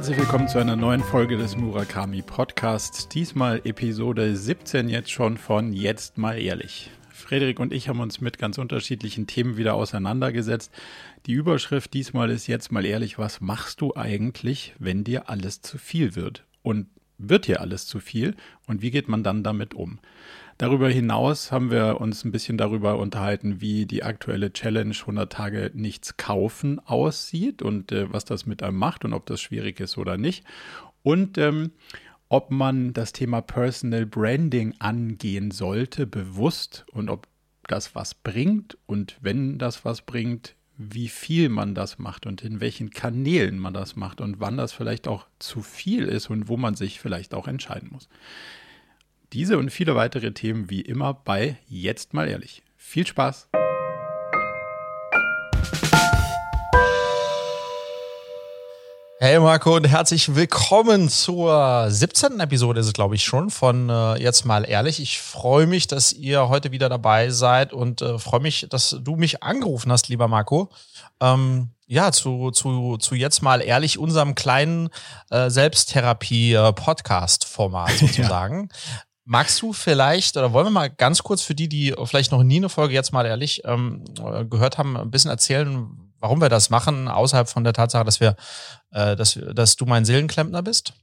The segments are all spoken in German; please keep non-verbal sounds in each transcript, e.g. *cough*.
herzlich willkommen zu einer neuen Folge des Murakami Podcasts. Diesmal Episode 17 jetzt schon von Jetzt mal ehrlich. Frederik und ich haben uns mit ganz unterschiedlichen Themen wieder auseinandergesetzt. Die Überschrift diesmal ist jetzt mal ehrlich, was machst du eigentlich, wenn dir alles zu viel wird? Und wird dir alles zu viel? Und wie geht man dann damit um? Darüber hinaus haben wir uns ein bisschen darüber unterhalten, wie die aktuelle Challenge 100 Tage nichts kaufen aussieht und äh, was das mit einem macht und ob das schwierig ist oder nicht. Und ähm, ob man das Thema Personal Branding angehen sollte, bewusst und ob das was bringt und wenn das was bringt, wie viel man das macht und in welchen Kanälen man das macht und wann das vielleicht auch zu viel ist und wo man sich vielleicht auch entscheiden muss. Diese und viele weitere Themen wie immer bei Jetzt mal ehrlich. Viel Spaß! Hey Marco und herzlich willkommen zur 17. Episode ist es glaube ich schon von äh, Jetzt mal ehrlich. Ich freue mich, dass ihr heute wieder dabei seid und äh, freue mich, dass du mich angerufen hast, lieber Marco. Ähm, ja, zu, zu, zu Jetzt mal ehrlich, unserem kleinen äh, Selbsttherapie-Podcast-Format *laughs* sozusagen. Magst du vielleicht, oder wollen wir mal ganz kurz für die, die vielleicht noch nie eine Folge jetzt mal ehrlich ähm, äh, gehört haben, ein bisschen erzählen, warum wir das machen, außerhalb von der Tatsache, dass wir, äh, dass, dass du mein Seelenklempner bist?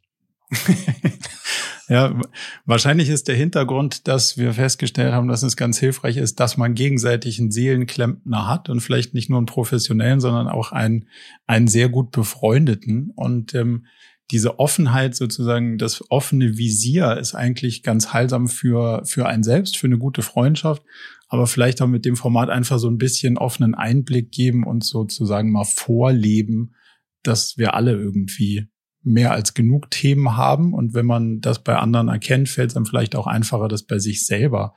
*laughs* ja, wahrscheinlich ist der Hintergrund, dass wir festgestellt haben, dass es ganz hilfreich ist, dass man gegenseitig einen Seelenklempner hat und vielleicht nicht nur einen professionellen, sondern auch einen, einen sehr gut befreundeten. Und ähm, diese Offenheit sozusagen, das offene Visier ist eigentlich ganz heilsam für, für einen selbst, für eine gute Freundschaft, aber vielleicht auch mit dem Format einfach so ein bisschen offenen Einblick geben und sozusagen mal vorleben, dass wir alle irgendwie mehr als genug Themen haben. Und wenn man das bei anderen erkennt, fällt es dann vielleicht auch einfacher, das bei sich selber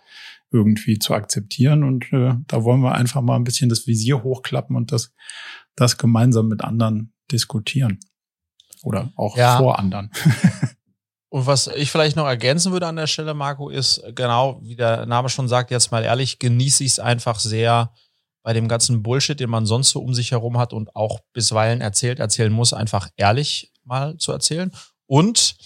irgendwie zu akzeptieren. Und äh, da wollen wir einfach mal ein bisschen das Visier hochklappen und das, das gemeinsam mit anderen diskutieren. Oder auch ja. vor anderen. *laughs* Und was ich vielleicht noch ergänzen würde an der Stelle, Marco, ist genau, wie der Name schon sagt, jetzt mal ehrlich, genieße ich es einfach sehr bei dem ganzen Bullshit, den man sonst so um sich herum hat und auch bisweilen erzählt, erzählen muss, einfach ehrlich mal zu erzählen. Und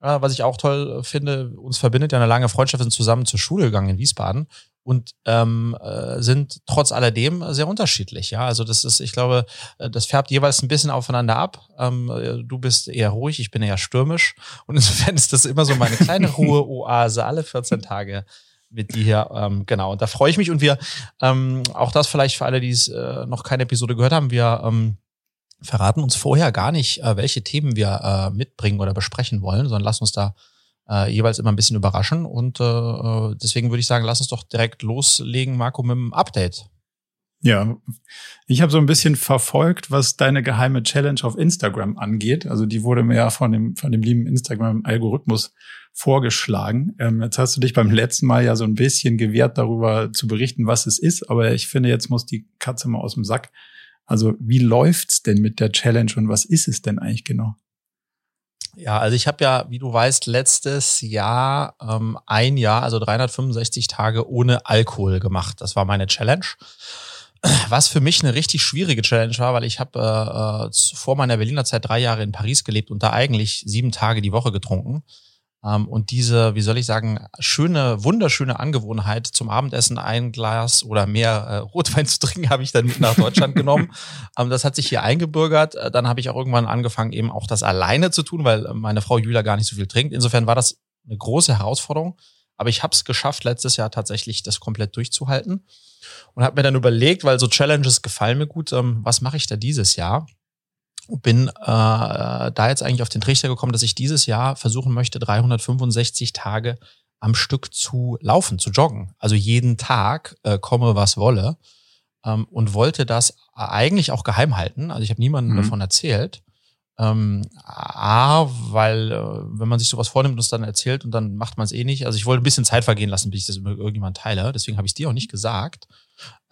äh, was ich auch toll finde, uns verbindet ja eine lange Freundschaft, wir sind zusammen zur Schule gegangen in Wiesbaden und ähm, äh, sind trotz alledem sehr unterschiedlich. Ja, also das ist, ich glaube, äh, das färbt jeweils ein bisschen aufeinander ab. Ähm, äh, du bist eher ruhig, ich bin eher stürmisch und *laughs* insofern ist das immer so meine kleine *laughs* Ruhe-Oase alle 14 Tage mit dir hier. Ähm, genau, und da freue ich mich und wir ähm, auch das vielleicht für alle, die es äh, noch keine Episode gehört haben, wir ähm, verraten uns vorher gar nicht, äh, welche Themen wir äh, mitbringen oder besprechen wollen, sondern lass uns da äh, jeweils immer ein bisschen überraschen. Und äh, äh, deswegen würde ich sagen, lass uns doch direkt loslegen, Marco, mit dem Update. Ja, ich habe so ein bisschen verfolgt, was deine geheime Challenge auf Instagram angeht. Also die wurde mir ja von dem, von dem lieben Instagram-Algorithmus vorgeschlagen. Ähm, jetzt hast du dich beim letzten Mal ja so ein bisschen gewehrt, darüber zu berichten, was es ist. Aber ich finde, jetzt muss die Katze mal aus dem Sack. Also wie läuft's denn mit der Challenge und was ist es denn eigentlich genau? Ja, also ich habe ja, wie du weißt, letztes Jahr ähm, ein Jahr, also 365 Tage ohne Alkohol gemacht. Das war meine Challenge. Was für mich eine richtig schwierige Challenge war, weil ich habe äh, äh, vor meiner Berliner Zeit drei Jahre in Paris gelebt und da eigentlich sieben Tage die Woche getrunken. Ähm, und diese, wie soll ich sagen, schöne, wunderschöne Angewohnheit, zum Abendessen ein Glas oder mehr äh, Rotwein *laughs* zu trinken, habe ich dann mit nach Deutschland genommen. *laughs* Ähm, das hat sich hier eingebürgert. Äh, dann habe ich auch irgendwann angefangen, eben auch das alleine zu tun, weil meine Frau Julia gar nicht so viel trinkt. Insofern war das eine große Herausforderung. Aber ich habe es geschafft, letztes Jahr tatsächlich das komplett durchzuhalten. Und habe mir dann überlegt, weil so Challenges gefallen mir gut, ähm, was mache ich da dieses Jahr? Bin äh, da jetzt eigentlich auf den Trichter gekommen, dass ich dieses Jahr versuchen möchte, 365 Tage am Stück zu laufen, zu joggen. Also jeden Tag äh, komme, was wolle. Ähm, und wollte das eigentlich auch geheim halten. Also ich habe niemandem mhm. davon erzählt. Ähm, A, weil äh, wenn man sich sowas vornimmt und es dann erzählt und dann macht man es eh nicht. Also ich wollte ein bisschen Zeit vergehen lassen, bis ich das mit irgendjemand teile. Deswegen habe ich es dir auch nicht gesagt.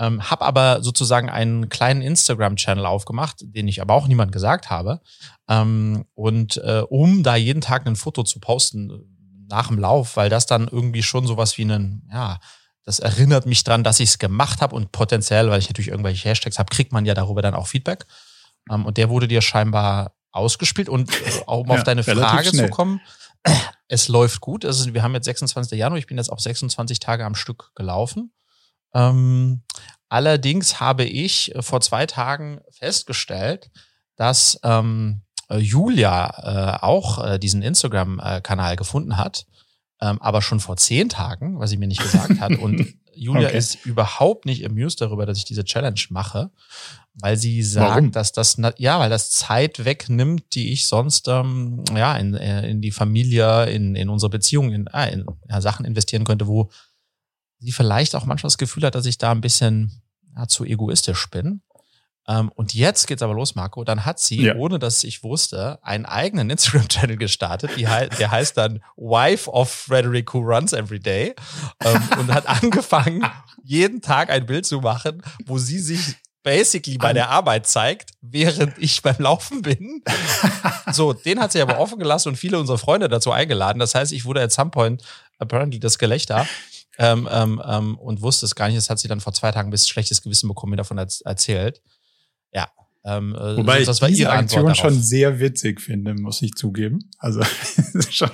Ähm, habe aber sozusagen einen kleinen Instagram-Channel aufgemacht, den ich aber auch niemand gesagt habe. Ähm, und äh, um da jeden Tag ein Foto zu posten nach dem Lauf, weil das dann irgendwie schon sowas wie einen, ja, das erinnert mich dran, dass ich es gemacht habe und potenziell, weil ich natürlich irgendwelche Hashtags habe, kriegt man ja darüber dann auch Feedback. Ähm, und der wurde dir scheinbar ausgespielt und äh, auch um ja, auf deine Frage schnell. zu kommen. *clears throat* Es läuft gut. Also wir haben jetzt 26. Januar. Ich bin jetzt auch 26 Tage am Stück gelaufen. Ähm, allerdings habe ich vor zwei Tagen festgestellt, dass ähm, Julia äh, auch äh, diesen Instagram-Kanal gefunden hat, ähm, aber schon vor zehn Tagen, was sie mir nicht gesagt hat. Und *laughs* Julia okay. ist überhaupt nicht amused darüber, dass ich diese Challenge mache, weil sie sagt, Warum? dass das ja, weil das Zeit wegnimmt, die ich sonst ähm, ja in, äh, in die Familie, in, in unsere Beziehung, in, äh, in ja, Sachen investieren könnte, wo sie vielleicht auch manchmal das Gefühl hat, dass ich da ein bisschen ja, zu egoistisch bin. Ähm, und jetzt geht's aber los, Marco. Dann hat sie, ja. ohne dass ich wusste, einen eigenen *laughs* Instagram-Channel gestartet. Die, der heißt dann Wife of Frederick Who Runs Every Day. Ähm, und hat *laughs* angefangen, jeden Tag ein Bild zu machen, wo sie sich basically bei der Arbeit zeigt, während ich beim Laufen bin. So, den hat sie aber offen gelassen und viele unserer Freunde dazu eingeladen. Das heißt, ich wurde at some point apparently das Gelächter ähm, ähm, ähm, und wusste es gar nicht. Das hat sie dann vor zwei Tagen ein bisschen schlechtes Gewissen bekommen, mir davon erzählt. Ja. Ähm, äh, Wobei das, ich diese Aktion schon sehr witzig finde, muss ich zugeben. Also *laughs* schon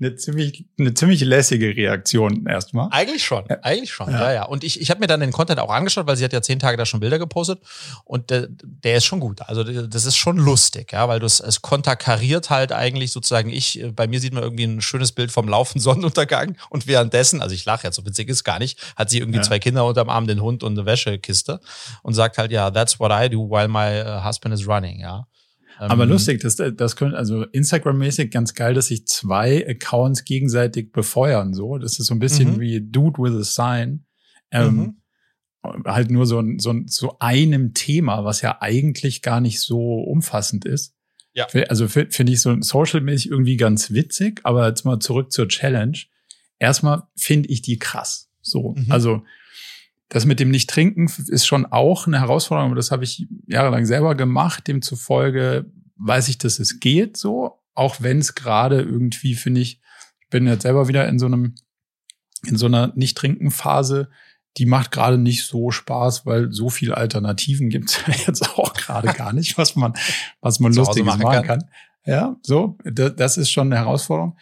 eine ziemlich, eine ziemlich lässige Reaktion erstmal. Eigentlich schon, ja. eigentlich schon, ja, ja. ja. Und ich, ich habe mir dann den Content auch angeschaut, weil sie hat ja zehn Tage da schon Bilder gepostet und der, der ist schon gut. Also das ist schon lustig, ja, weil du es, es konterkariert halt eigentlich sozusagen ich, bei mir sieht man irgendwie ein schönes Bild vom Laufen *laughs* Sonnenuntergang und währenddessen, also ich lache jetzt, so witzig ist gar nicht, hat sie irgendwie ja. zwei Kinder unterm Arm, den Hund und eine Wäschekiste und sagt halt, ja, that's what I do while my uh, husband is running, ja. Aber ähm, lustig, das, das könnte, also Instagram-mäßig ganz geil, dass sich zwei Accounts gegenseitig befeuern, so. Das ist so ein bisschen mhm. wie Dude with a Sign. Ähm, mhm. Halt nur so, so, so einem Thema, was ja eigentlich gar nicht so umfassend ist. Ja. Also finde ich so social-mäßig irgendwie ganz witzig, aber jetzt mal zurück zur Challenge. Erstmal finde ich die krass. So, mhm. also das mit dem Nicht-Trinken ist schon auch eine Herausforderung, aber das habe ich jahrelang selber gemacht. Demzufolge weiß ich, dass es geht so, auch wenn es gerade irgendwie, finde ich, ich bin jetzt selber wieder in so einem, in so einer Nicht-Trinken-Phase, die macht gerade nicht so Spaß, weil so viele Alternativen gibt es *laughs* jetzt auch gerade gar nicht, was man, was man Lustiges machen kann. kann. Ja, so, das ist schon eine Herausforderung.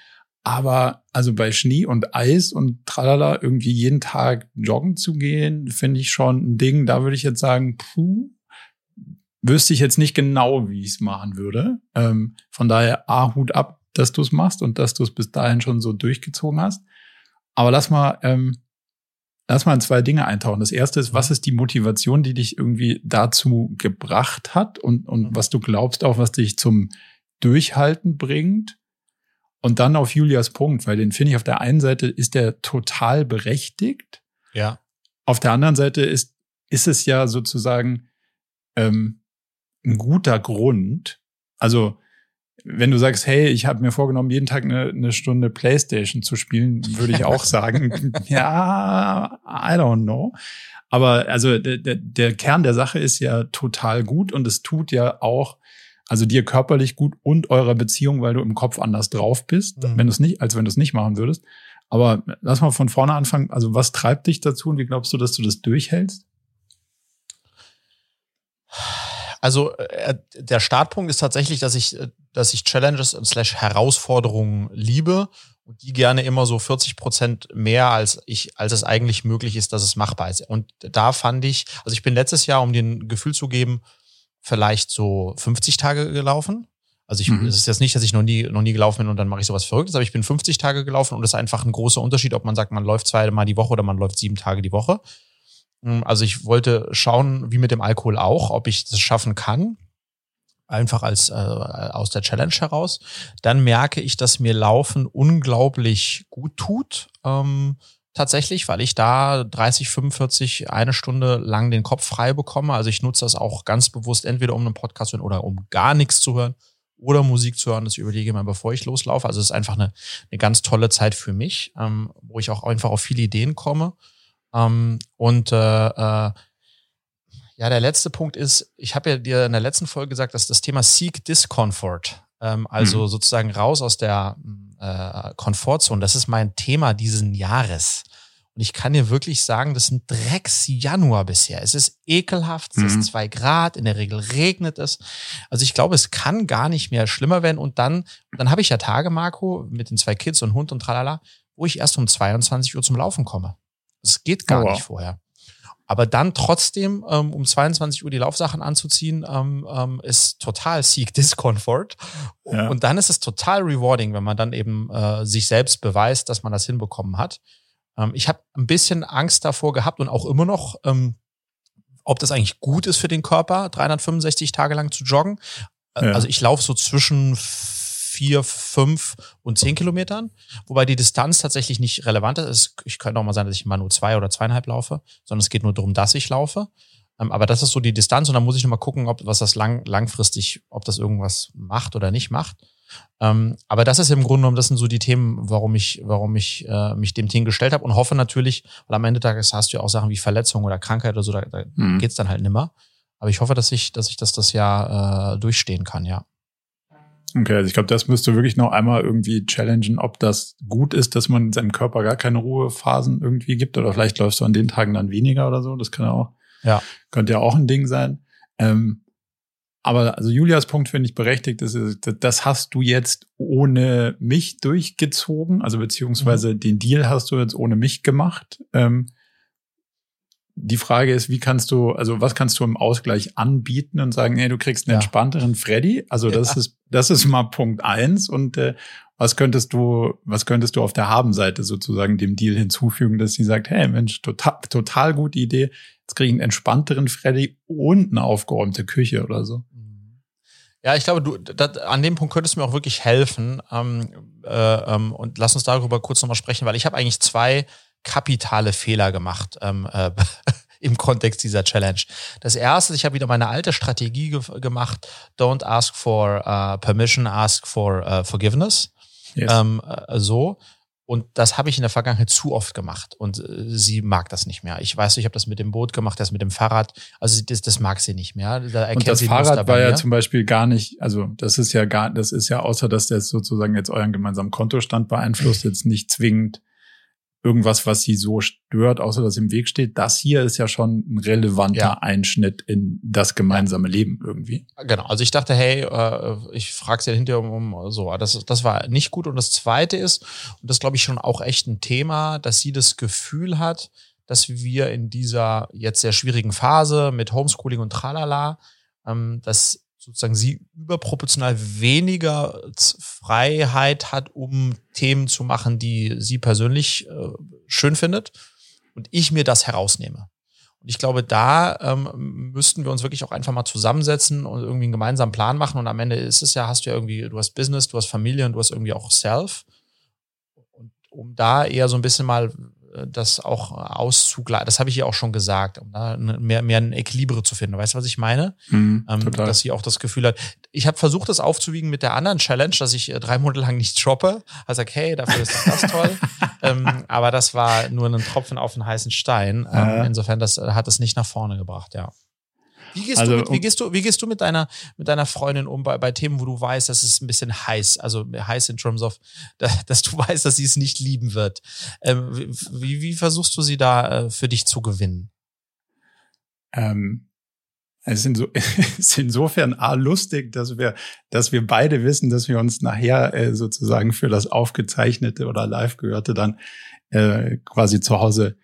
Aber also bei Schnee und Eis und tralala irgendwie jeden Tag joggen zu gehen, finde ich schon ein Ding. Da würde ich jetzt sagen, puh, wüsste ich jetzt nicht genau, wie ich es machen würde. Ähm, von daher A, Hut ab, dass du es machst und dass du es bis dahin schon so durchgezogen hast. Aber lass mal, ähm, lass mal in zwei Dinge eintauchen. Das erste ist, was ist die Motivation, die dich irgendwie dazu gebracht hat und, und mhm. was du glaubst auch, was dich zum Durchhalten bringt? Und dann auf Julias Punkt, weil den finde ich auf der einen Seite ist der total berechtigt. Ja. Auf der anderen Seite ist, ist es ja sozusagen ähm, ein guter Grund. Also, wenn du sagst, hey, ich habe mir vorgenommen, jeden Tag eine, eine Stunde Playstation zu spielen, würde ich auch *laughs* sagen, ja, I don't know. Aber also der, der, der Kern der Sache ist ja total gut und es tut ja auch also dir körperlich gut und eurer Beziehung, weil du im Kopf anders drauf bist, mhm. wenn du es nicht, als wenn du es nicht machen würdest. Aber lass mal von vorne anfangen. Also was treibt dich dazu und wie glaubst du, dass du das durchhältst? Also äh, der Startpunkt ist tatsächlich, dass ich, äh, dass ich Challenges slash Herausforderungen liebe und die gerne immer so 40 Prozent mehr als ich, als es eigentlich möglich ist, dass es machbar ist. Und da fand ich, also ich bin letztes Jahr, um dir ein Gefühl zu geben, vielleicht so 50 Tage gelaufen. Also ich, mhm. es ist jetzt nicht, dass ich noch nie, noch nie gelaufen bin und dann mache ich sowas Verrücktes, aber ich bin 50 Tage gelaufen und das ist einfach ein großer Unterschied, ob man sagt, man läuft zweimal die Woche oder man läuft sieben Tage die Woche. Hm, also ich wollte schauen, wie mit dem Alkohol auch, ob ich das schaffen kann. Einfach als äh, aus der Challenge heraus. Dann merke ich, dass mir Laufen unglaublich gut tut. Ähm, tatsächlich, weil ich da 30, 45, eine Stunde lang den Kopf frei bekomme. Also ich nutze das auch ganz bewusst entweder um einen Podcast zu hören oder um gar nichts zu hören oder Musik zu hören. Das überlege ich mal, bevor ich loslaufe. Also es ist einfach eine, eine ganz tolle Zeit für mich, ähm, wo ich auch einfach auf viele Ideen komme. Ähm, und äh, äh, ja, der letzte Punkt ist, ich habe ja dir in der letzten Folge gesagt, dass das Thema Seek Discomfort, ähm, also mhm. sozusagen raus aus der äh, Komfortzone, das ist mein Thema diesen Jahres. Und ich kann dir wirklich sagen, das ist ein Drecks-Januar bisher. Es ist ekelhaft, es mhm. ist zwei Grad, in der Regel regnet es. Also ich glaube, es kann gar nicht mehr schlimmer werden. Und dann, dann habe ich ja Tage, Marco, mit den zwei Kids und Hund und tralala, wo ich erst um 22 Uhr zum Laufen komme. Es geht gar oh, wow. nicht vorher. Aber dann trotzdem ähm, um 22 Uhr die Laufsachen anzuziehen, ähm, ähm, ist total Seek Discomfort. Ja. Und dann ist es total rewarding, wenn man dann eben äh, sich selbst beweist, dass man das hinbekommen hat. Ähm, ich habe ein bisschen Angst davor gehabt und auch immer noch, ähm, ob das eigentlich gut ist für den Körper, 365 Tage lang zu joggen. Äh, ja. Also ich laufe so zwischen vier, fünf und zehn Kilometern, wobei die Distanz tatsächlich nicht relevant ist. Ich könnte auch mal sein, dass ich mal nur zwei oder zweieinhalb laufe, sondern es geht nur darum, dass ich laufe. Ähm, aber das ist so die Distanz und dann muss ich nochmal gucken, ob was das lang, langfristig, ob das irgendwas macht oder nicht macht. Ähm, aber das ist im Grunde genommen, das sind so die Themen, warum ich, warum ich äh, mich dem Team gestellt habe und hoffe natürlich, weil am Ende des Tages hast du ja auch Sachen wie Verletzung oder Krankheit oder so, da, da mhm. geht's dann halt nimmer. Aber ich hoffe, dass ich, dass ich das das Jahr äh, durchstehen kann, ja. Okay, also ich glaube, das müsste wirklich noch einmal irgendwie challengen, ob das gut ist, dass man seinem Körper gar keine Ruhephasen irgendwie gibt oder vielleicht läufst du an den Tagen dann weniger oder so. Das kann ja auch, ja. könnte ja auch ein Ding sein. Ähm, aber also Julias Punkt finde ich berechtigt. Das, ist, das hast du jetzt ohne mich durchgezogen, also beziehungsweise mhm. den Deal hast du jetzt ohne mich gemacht. Ähm, die Frage ist, wie kannst du, also was kannst du im Ausgleich anbieten und sagen, nee, du kriegst einen ja. entspannteren Freddy? Also das ja. ist, das ist mal Punkt eins. Und äh, was könntest du, was könntest du auf der Habenseite sozusagen dem Deal hinzufügen, dass sie sagt, hey Mensch, total, total gute Idee. Jetzt kriege ich einen entspannteren Freddy und eine aufgeräumte Küche oder so. Ja, ich glaube, du, dat, an dem Punkt könntest du mir auch wirklich helfen. Ähm, äh, ähm, und lass uns darüber kurz nochmal sprechen, weil ich habe eigentlich zwei kapitale Fehler gemacht ähm, äh, *laughs* im Kontext dieser Challenge. Das erste, ich habe wieder meine alte Strategie ge gemacht, don't ask for uh, permission, ask for uh, forgiveness. Yes. Ähm, äh, so. Und das habe ich in der Vergangenheit zu oft gemacht. Und äh, sie mag das nicht mehr. Ich weiß, ich habe das mit dem Boot gemacht, das mit dem Fahrrad. Also das, das mag sie nicht mehr. Da und das Fahrrad war ja zum Beispiel gar nicht, also das ist ja gar, das ist ja außer, dass das sozusagen jetzt euren gemeinsamen Kontostand beeinflusst, jetzt nicht zwingend irgendwas, was sie so stört, außer dass im Weg steht. Das hier ist ja schon ein relevanter ja. Einschnitt in das gemeinsame Leben irgendwie. Genau. Also ich dachte, hey, äh, ich frage sie hinterher um, um so. Das, das war nicht gut. Und das Zweite ist, und das glaube ich schon auch echt ein Thema, dass sie das Gefühl hat, dass wir in dieser jetzt sehr schwierigen Phase mit Homeschooling und Tralala, ähm, dass sozusagen sie überproportional weniger Freiheit hat, um Themen zu machen, die sie persönlich äh, schön findet und ich mir das herausnehme. Und ich glaube, da ähm, müssten wir uns wirklich auch einfach mal zusammensetzen und irgendwie einen gemeinsamen Plan machen. Und am Ende ist es ja, hast du ja irgendwie, du hast Business, du hast Familie und du hast irgendwie auch Self. Und um da eher so ein bisschen mal das auch auszugleichen. Das habe ich ihr auch schon gesagt, um da mehr, mehr ein Equilibre zu finden. Weißt du, was ich meine? Mhm, ähm, dass sie auch das Gefühl hat. Ich habe versucht, das aufzuwiegen mit der anderen Challenge, dass ich äh, drei Monate lang nicht droppe. Also hey, dafür ist *laughs* das toll. ähm, aber das war nur ein Tropfen auf einen heißen Stein. Ähm, insofern, das äh, hat es nicht nach vorne gebracht, ja. Wie gehst, also, du, mit, wie, gehst du, wie gehst du mit deiner, mit deiner Freundin um bei, bei Themen, wo du weißt, dass es ein bisschen heiß, also heiß in terms of, *laughs* dass du weißt, dass sie es nicht lieben wird? Ähm, wie, wie versuchst du sie da äh, für dich zu gewinnen? Ähm, es ist, inso, *laughs* es ist insofern A, lustig, dass wir, dass wir beide wissen, dass wir uns nachher äh, sozusagen für das aufgezeichnete oder live gehörte dann äh, quasi zu Hause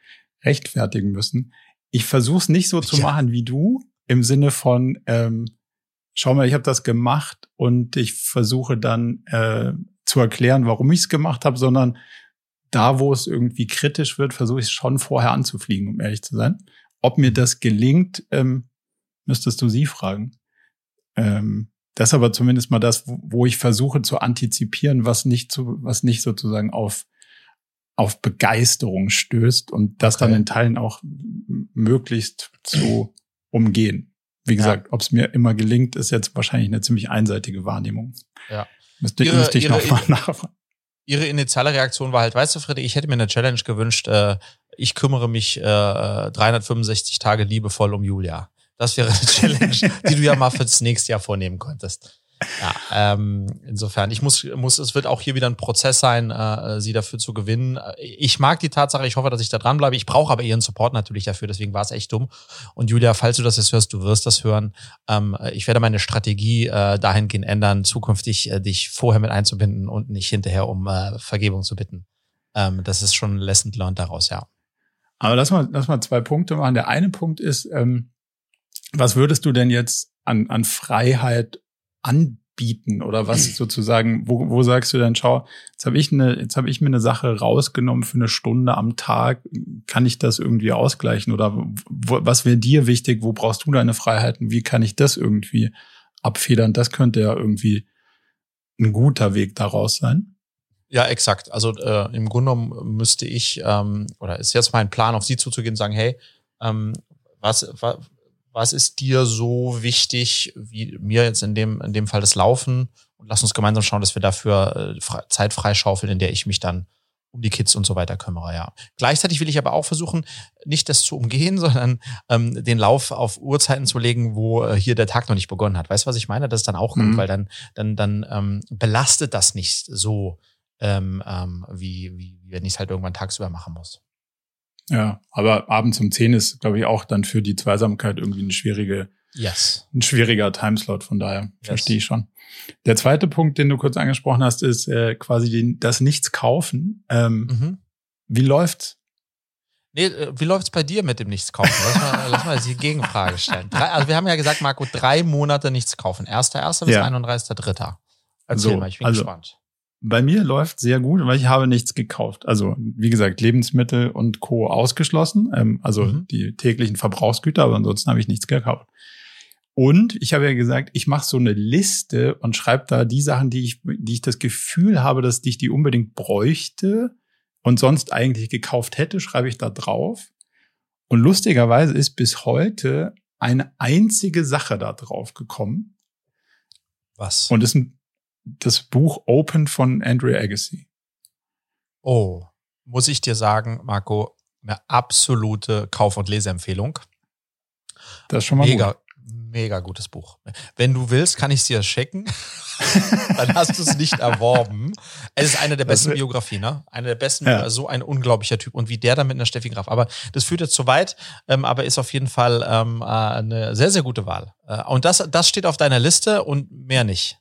rechtfertigen müssen. Ich versuche es nicht so zu ja. machen wie du, im Sinne von, ähm, schau mal, ich habe das gemacht und ich versuche dann äh, zu erklären, warum ich es gemacht habe, sondern da, wo es irgendwie kritisch wird, versuche ich es schon vorher anzufliegen, um ehrlich zu sein. Ob mir das gelingt, ähm, müsstest du sie fragen. Ähm, das ist aber zumindest mal das, wo ich versuche zu antizipieren, was nicht zu, was nicht sozusagen auf auf Begeisterung stößt und das okay. dann in Teilen auch möglichst zu umgehen. Wie gesagt, ja. ob es mir immer gelingt, ist jetzt wahrscheinlich eine ziemlich einseitige Wahrnehmung. Ja. Müsste, ihre, müsste ich ihre, noch mal *laughs* nachfragen. Ihre initiale Reaktion war halt, weißt du, Friedrich, ich hätte mir eine Challenge gewünscht, äh, ich kümmere mich äh, 365 Tage liebevoll um Julia. Das wäre eine Challenge, *laughs* die du ja mal fürs nächste Jahr vornehmen könntest. Ja, ähm, insofern, ich muss, muss, es wird auch hier wieder ein Prozess sein, äh, sie dafür zu gewinnen. Ich mag die Tatsache, ich hoffe, dass ich da dranbleibe. Ich brauche aber ihren Support natürlich dafür, deswegen war es echt dumm. Und Julia, falls du das jetzt hörst, du wirst das hören. Ähm, ich werde meine Strategie äh, dahingehend ändern, zukünftig äh, dich vorher mit einzubinden und nicht hinterher um äh, Vergebung zu bitten. Ähm, das ist schon Lesson learned daraus, ja. Aber lass mal, lass mal zwei Punkte machen. Der eine Punkt ist, ähm, was würdest du denn jetzt an, an Freiheit anbieten oder was *clears throat* sozusagen, wo, wo sagst du dann, schau, jetzt habe ich eine, jetzt habe ich mir eine Sache rausgenommen für eine Stunde am Tag, kann ich das irgendwie ausgleichen oder wo, was wäre dir wichtig, wo brauchst du deine Freiheiten, wie kann ich das irgendwie abfedern? Das könnte ja irgendwie ein guter Weg daraus sein. Ja, exakt. Also äh, im Grunde genommen müsste ich, ähm, oder ist jetzt mein Plan, auf sie zuzugehen und sagen, hey, ähm, was, was, was ist dir so wichtig, wie mir jetzt in dem, in dem Fall das Laufen? Und lass uns gemeinsam schauen, dass wir dafür äh, Zeit freischaufeln, in der ich mich dann um die Kids und so weiter kümmere, ja. Gleichzeitig will ich aber auch versuchen, nicht das zu umgehen, *laughs* sondern ähm, den Lauf auf Uhrzeiten zu legen, wo äh, hier der Tag noch nicht begonnen hat. Weißt du, was ich meine? Das ist dann auch mhm. gut, weil dann, dann, dann ähm, belastet das nicht so, ähm, ähm, wie, wie, wenn ich es halt irgendwann tagsüber machen muss. Ja, aber abends um 10 ist, glaube ich, auch dann für die Zweisamkeit irgendwie eine schwierige, yes. ein schwieriger Timeslot. Von daher yes. verstehe ich schon. Der zweite Punkt, den du kurz angesprochen hast, ist äh, quasi den, das Nichts kaufen. Ähm, mhm. Wie läuft's? Nee, äh, wie läuft's bei dir mit dem Nichts kaufen? Lass mal, *laughs* lass mal die Gegenfrage stellen. Drei, also wir haben ja gesagt, Marco, drei Monate nichts kaufen. Erster, erster bis ja. 31.3. Erzähl so, mal, ich bin also, gespannt. Bei mir läuft sehr gut, weil ich habe nichts gekauft. Also wie gesagt, Lebensmittel und Co. ausgeschlossen, ähm, also mhm. die täglichen Verbrauchsgüter, aber ansonsten habe ich nichts gekauft. Und ich habe ja gesagt, ich mache so eine Liste und schreibe da die Sachen, die ich, die ich das Gefühl habe, dass ich die unbedingt bräuchte und sonst eigentlich gekauft hätte, schreibe ich da drauf. Und lustigerweise ist bis heute eine einzige Sache da drauf gekommen. Was? Und ist ein das Buch Open von Andrew Agassi. Oh, muss ich dir sagen, Marco, eine absolute Kauf- und Leseempfehlung. Das ist schon mal mega, gut. mega gutes Buch. Wenn du willst, kann ich es dir schicken. *laughs* Dann hast du es nicht erworben. Es ist eine der besten Biografien, ne? Eine der besten, ja. so ein unglaublicher Typ. Und wie der da mit einer Steffi Graf. Aber das führt jetzt zu weit, ähm, aber ist auf jeden Fall ähm, äh, eine sehr, sehr gute Wahl. Äh, und das, das steht auf deiner Liste und mehr nicht.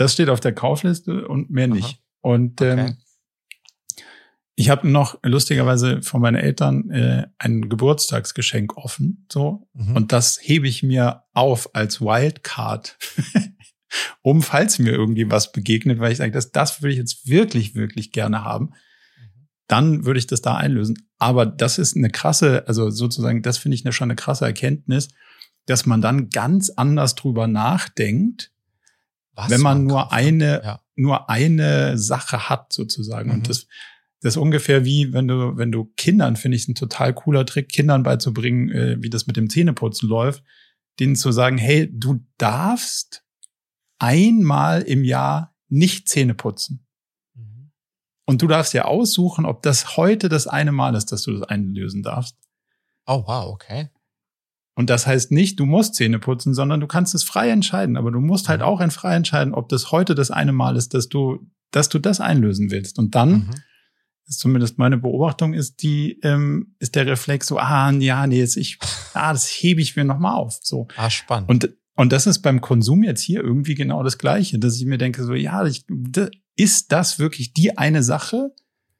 Das steht auf der Kaufliste und mehr nicht. Aha. Und ähm, okay. ich habe noch lustigerweise von meinen Eltern äh, ein Geburtstagsgeschenk offen, so mhm. und das hebe ich mir auf als Wildcard, *laughs* um falls mir irgendwie was begegnet, weil ich sage, das das würde ich jetzt wirklich wirklich gerne haben. Dann würde ich das da einlösen. Aber das ist eine krasse, also sozusagen, das finde ich eine, schon eine krasse Erkenntnis, dass man dann ganz anders drüber nachdenkt, was wenn man nur eine, ja. nur eine Sache hat, sozusagen. Mhm. Und das, das ist ungefähr wie, wenn du, wenn du Kindern, finde ich, ein total cooler Trick, Kindern beizubringen, äh, wie das mit dem Zähneputzen läuft, denen zu sagen, hey, du darfst einmal im Jahr nicht Zähne putzen. Mhm. Und du darfst ja aussuchen, ob das heute das eine Mal ist, dass du das einlösen darfst. Oh, wow, okay. Und das heißt nicht, du musst Zähne putzen, sondern du kannst es frei entscheiden. Aber du musst halt auch frei entscheiden, ob das heute das eine Mal ist, dass du, dass du das einlösen willst. Und dann, mhm. ist zumindest meine Beobachtung, ist die, ähm, ist der Reflex so, ah, ja, nee, jetzt ich, ah, das hebe ich mir nochmal auf. So. Ah, spannend. Und, und das ist beim Konsum jetzt hier irgendwie genau das Gleiche, dass ich mir denke, so, ja, ich, ist das wirklich die eine Sache?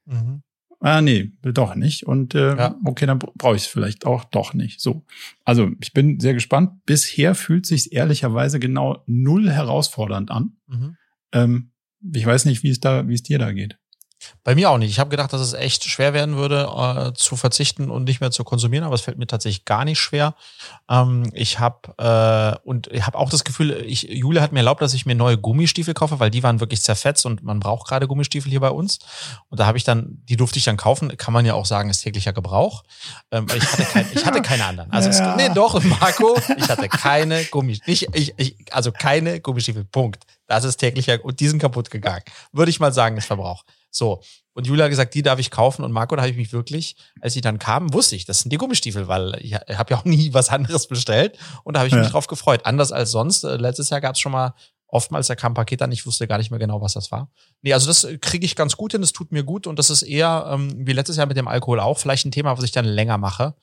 Mhm ah nee, doch nicht. Und äh, ja. okay, dann brauche ich es vielleicht auch doch nicht. So. Also ich bin sehr gespannt. Bisher fühlt sich ehrlicherweise genau null herausfordernd an. Mhm. Ähm, ich weiß nicht, wie es da, wie es dir da geht. Bei mir auch nicht. Ich habe gedacht, dass es echt schwer werden würde, äh, zu verzichten und nicht mehr zu konsumieren, aber es fällt mir tatsächlich gar nicht schwer. Ähm, ich habe äh, und ich habe auch das Gefühl, ich, Julia hat mir erlaubt, dass ich mir neue Gummistiefel kaufe, weil die waren wirklich zerfetzt und man braucht gerade Gummistiefel hier bei uns. Und da habe ich dann, die durfte ich dann kaufen. Kann man ja auch sagen, ist täglicher Gebrauch. Ähm, ich hatte, kein, ich hatte keine anderen. Also *laughs* ja. es, nee, doch, Marco, ich hatte keine Gummistiefel. Ich, ich, ich, also keine Gummistiefel. Punkt. Das ist täglicher und die sind kaputt gegangen. Würde ich mal sagen, ist Verbrauch. So. Und Julia hat gesagt, die darf ich kaufen. Und Marco, da habe ich mich wirklich, als sie dann kamen, wusste ich, das sind die Gummistiefel, weil ich habe ja auch nie *laughs* was anderes bestellt. Und da habe ich ja. mich drauf gefreut. Anders als sonst. Äh, letztes Jahr gab es schon mal Oftmals, da kam ein Paket an, ich wusste gar nicht mehr genau, was das war. Nee, also das kriege ich ganz gut hin, das tut mir gut und das ist eher, ähm, wie letztes Jahr mit dem Alkohol auch, vielleicht ein Thema, was ich dann länger mache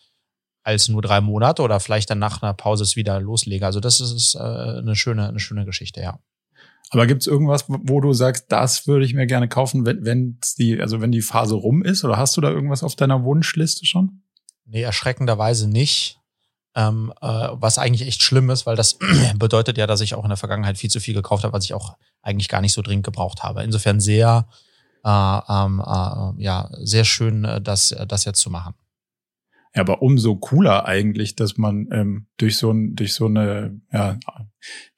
als nur drei Monate oder vielleicht dann nach einer Pause es wieder loslege. Also das ist äh, eine schöne, eine schöne Geschichte, ja. Aber gibt es irgendwas, wo du sagst, das würde ich mir gerne kaufen, wenn, wenn die, also wenn die Phase rum ist? Oder hast du da irgendwas auf deiner Wunschliste schon? Nee, erschreckenderweise nicht. Ähm, äh, was eigentlich echt schlimm ist, weil das *clears throat* bedeutet ja, dass ich auch in der Vergangenheit viel zu viel gekauft habe, was ich auch eigentlich gar nicht so dringend gebraucht habe. Insofern sehr, äh, ähm, äh, ja, sehr schön, äh, das, das jetzt zu machen. Ja, aber umso cooler eigentlich, dass man ähm, durch so ein, durch so eine ja,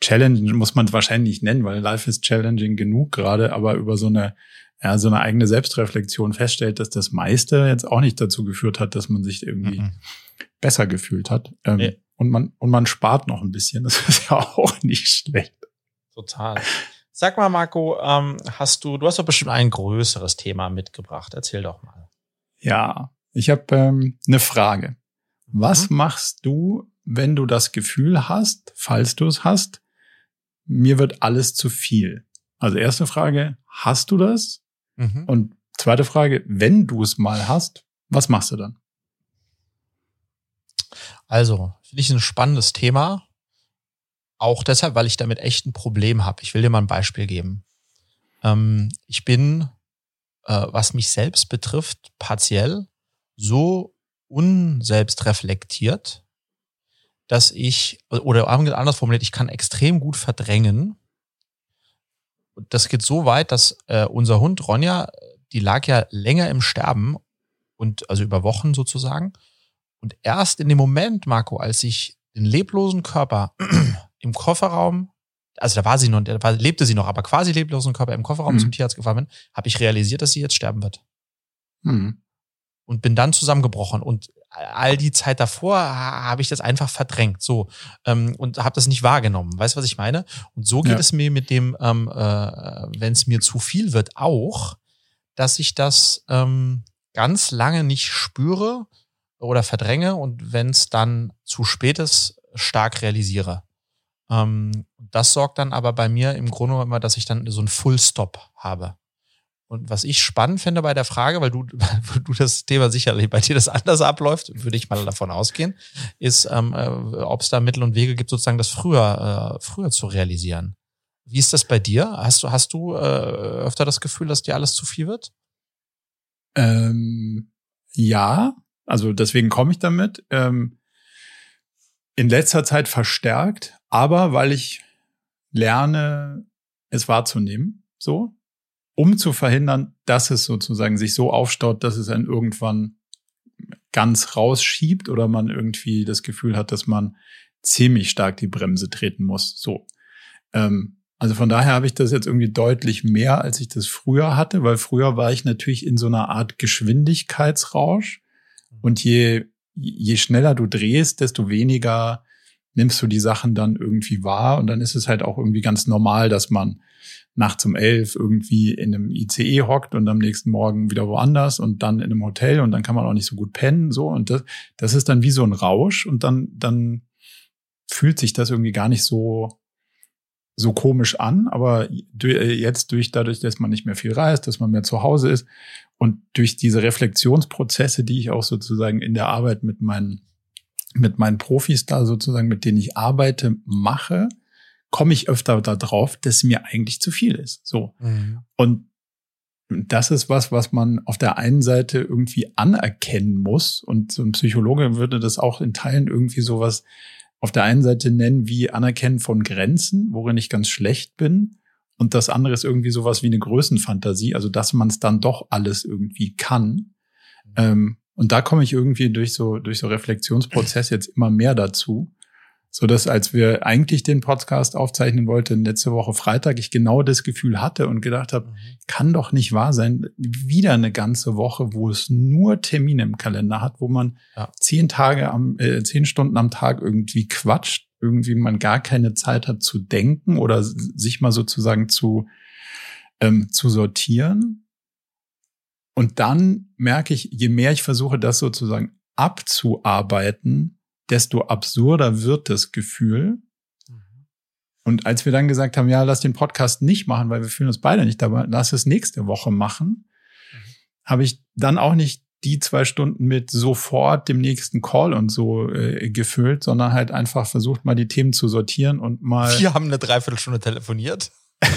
Challenge muss man es wahrscheinlich nicht nennen, weil Life is challenging genug gerade, aber über so eine ja, so eine eigene Selbstreflexion feststellt, dass das meiste jetzt auch nicht dazu geführt hat, dass man sich irgendwie mhm. besser gefühlt hat. Ähm, nee. Und man und man spart noch ein bisschen. Das ist ja auch *laughs* nicht schlecht. Total. Sag mal, Marco, ähm, hast du, du hast doch bestimmt ein größeres Thema mitgebracht. Erzähl doch mal. Ja, ich habe ähm, eine Frage. Was mhm. machst du, wenn du das Gefühl hast, falls du es hast, mir wird alles zu viel? Also erste Frage, hast du das? Mhm. Und zweite Frage, wenn du es mal hast, was machst du dann? Also, finde ich ein spannendes Thema. Auch deshalb, weil ich damit echt ein Problem habe. Ich will dir mal ein Beispiel geben. Ähm, ich bin, äh, was mich selbst betrifft, partiell so unselbstreflektiert, dass ich, oder anders formuliert, ich kann extrem gut verdrängen. Das geht so weit, dass äh, unser Hund Ronja, die lag ja länger im Sterben und also über Wochen sozusagen. Und erst in dem Moment, Marco, als ich den leblosen Körper *clears throat* im Kofferraum, also da war sie noch, da war, lebte sie noch, aber quasi leblosen Körper im Kofferraum mhm. zum Tierarzt gefahren bin, habe ich realisiert, dass sie jetzt sterben wird. Mhm und bin dann zusammengebrochen. Und all die Zeit davor habe ich das einfach verdrängt. So ähm, und habe das nicht wahrgenommen. Weißt du was ich meine? Und so geht ja. es mir mit dem ähm, äh, wenn es mir zu viel wird auch dass ich das ähm, ganz lange nicht spüre oder verdränge und wenn es dann zu spät ist stark realisiere. Ähm, das sorgt dann aber bei mir im Grunde immer dass ich dann so ein Full Stop habe und was ich spannend finde bei der Frage, weil du, *laughs* du das Thema sicherlich bei dir das anders abläuft, würde ich mal davon ausgehen, ist, ähm, äh, ob es da Mittel und Wege gibt, sozusagen das früher, äh, früher zu realisieren. Wie ist das bei dir? Hast du, hast du äh, öfter das Gefühl, dass dir alles zu viel wird? Ähm, ja, also deswegen komme ich damit. Ähm, in letzter Zeit verstärkt, aber weil ich lerne, es wahrzunehmen. So, um zu verhindern, dass es sozusagen sich so aufstaut, dass es einen irgendwann ganz rausschiebt oder man irgendwie das Gefühl hat, dass man ziemlich stark die Bremse treten muss. So. Ähm, also von daher habe ich das jetzt irgendwie deutlich mehr, als ich das früher hatte, weil früher war ich natürlich in so einer Art Geschwindigkeitsrausch. Und je, je schneller du drehst, desto weniger nimmst du die Sachen dann irgendwie wahr. Und dann ist es halt auch irgendwie ganz normal, dass man nachts um elf irgendwie in einem ICE hockt und am nächsten Morgen wieder woanders und dann in einem Hotel und dann kann man auch nicht so gut pennen, so. Und das, das ist dann wie so ein Rausch und dann, dann fühlt sich das irgendwie gar nicht so, so komisch an, aber äh, jetzt durch, dadurch, dass man nicht mehr viel reist, dass man mehr zu Hause ist und durch diese Reflexionsprozesse, die ich auch sozusagen in der Arbeit mit meinen, mit meinen Profis da sozusagen, mit denen ich arbeite, mache, komme ich öfter darauf, dass mir eigentlich zu viel ist. So. Mhm. Und das ist was, was man auf der einen Seite irgendwie anerkennen muss. Und so ein Psychologe würde das auch in Teilen irgendwie sowas auf der einen Seite nennen wie Anerkennen von Grenzen, worin ich ganz schlecht bin. Und das andere ist irgendwie sowas wie eine Größenfantasie, also dass man es dann doch alles irgendwie kann. Mhm. Ähm, und da komme ich irgendwie durch so, durch so Reflexionsprozess jetzt immer mehr dazu, so dass als wir eigentlich den Podcast aufzeichnen wollten, letzte Woche Freitag, ich genau das Gefühl hatte und gedacht habe, mhm. kann doch nicht wahr sein, wieder eine ganze Woche, wo es nur Termine im Kalender hat, wo man ja. zehn Tage am, äh, zehn Stunden am Tag irgendwie quatscht, irgendwie man gar keine Zeit hat zu denken oder sich mal sozusagen zu, ähm, zu sortieren. Und dann merke ich, je mehr ich versuche, das sozusagen abzuarbeiten, desto absurder wird das Gefühl. Mhm. Und als wir dann gesagt haben, ja, lass den Podcast nicht machen, weil wir fühlen uns beide nicht dabei, lass es nächste Woche machen, mhm. habe ich dann auch nicht die zwei Stunden mit sofort dem nächsten Call und so äh, gefüllt, sondern halt einfach versucht, mal die Themen zu sortieren und mal. Wir haben eine Dreiviertelstunde telefoniert. *laughs*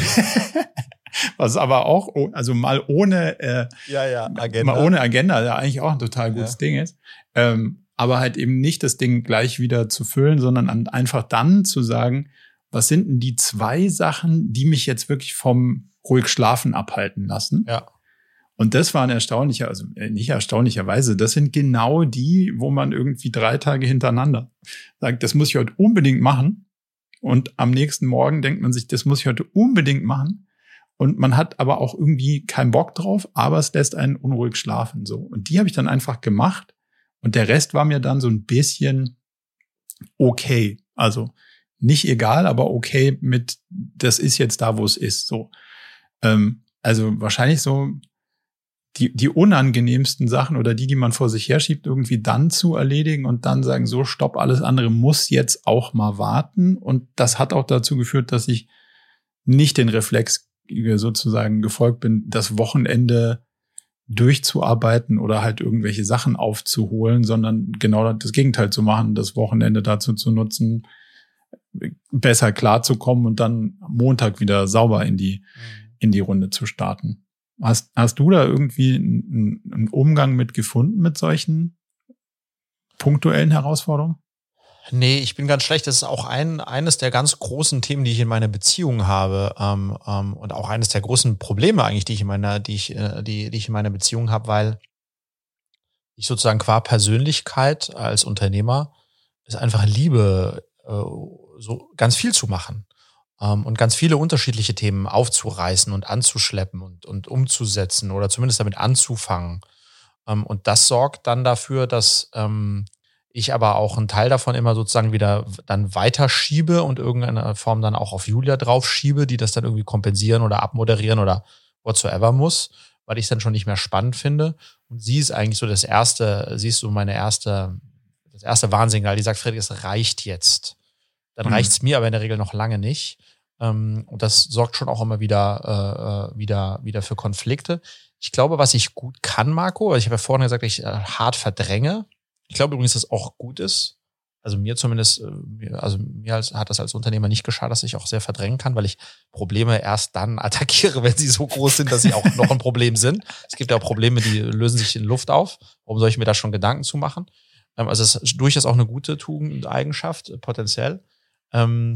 Was aber auch, also mal ohne, äh, ja, ja, Agenda. mal ohne Agenda, ja eigentlich auch ein total gutes ja. Ding ist. Ähm, aber halt eben nicht das Ding gleich wieder zu füllen, sondern einfach dann zu sagen, was sind denn die zwei Sachen, die mich jetzt wirklich vom ruhig schlafen abhalten lassen? Ja. Und das war ein erstaunlicher, also äh, nicht erstaunlicherweise, das sind genau die, wo man irgendwie drei Tage hintereinander sagt, das muss ich heute unbedingt machen. Und am nächsten Morgen denkt man sich, das muss ich heute unbedingt machen. Und man hat aber auch irgendwie keinen Bock drauf, aber es lässt einen unruhig schlafen. So. Und die habe ich dann einfach gemacht. Und der Rest war mir dann so ein bisschen okay. Also nicht egal, aber okay mit, das ist jetzt da, wo es ist. So. Ähm, also wahrscheinlich so die, die unangenehmsten Sachen oder die, die man vor sich herschiebt, irgendwie dann zu erledigen und dann sagen, so, stopp, alles andere muss jetzt auch mal warten. Und das hat auch dazu geführt, dass ich nicht den Reflex sozusagen gefolgt bin, das Wochenende durchzuarbeiten oder halt irgendwelche Sachen aufzuholen, sondern genau das Gegenteil zu machen, das Wochenende dazu zu nutzen, besser klarzukommen und dann Montag wieder sauber in die, mhm. in die Runde zu starten. Hast, hast du da irgendwie einen, einen Umgang mit gefunden mit solchen punktuellen Herausforderungen? Nee, ich bin ganz schlecht. Das ist auch ein, eines der ganz großen Themen, die ich in meiner Beziehung habe ähm, ähm, und auch eines der großen Probleme eigentlich, die ich in meiner, die ich, äh, die, die ich in meiner Beziehung habe, weil ich sozusagen qua Persönlichkeit als Unternehmer es einfach liebe, äh, so ganz viel zu machen ähm, und ganz viele unterschiedliche Themen aufzureißen und anzuschleppen und, und umzusetzen oder zumindest damit anzufangen. Ähm, und das sorgt dann dafür, dass ähm, ich aber auch einen Teil davon immer sozusagen wieder dann weiterschiebe und irgendeine Form dann auch auf Julia draufschiebe, die das dann irgendwie kompensieren oder abmoderieren oder whatsoever muss, weil ich es dann schon nicht mehr spannend finde. Und sie ist eigentlich so das erste, sie ist so meine erste, das erste Warnsignal, die sagt, Friedrich, es reicht jetzt. Dann mhm. reicht es mir aber in der Regel noch lange nicht. Ähm, und das sorgt schon auch immer wieder, äh, äh, wieder, wieder für Konflikte. Ich glaube, was ich gut kann, Marco, ich habe ja vorhin gesagt, ich äh, hart verdränge. Ich glaube übrigens, dass das auch gut ist. Also mir zumindest, äh, also mir als, hat das als Unternehmer nicht geschadet, dass ich auch sehr verdrängen kann, weil ich Probleme erst dann *laughs* attackiere, wenn sie so groß sind, dass sie auch noch ein Problem sind. Es gibt ja auch Probleme, die lösen sich in Luft auf. Warum soll ich mir da schon Gedanken zu machen? Ähm, also es ist durchaus auch eine gute Tugend, Eigenschaft, potenziell. Ähm,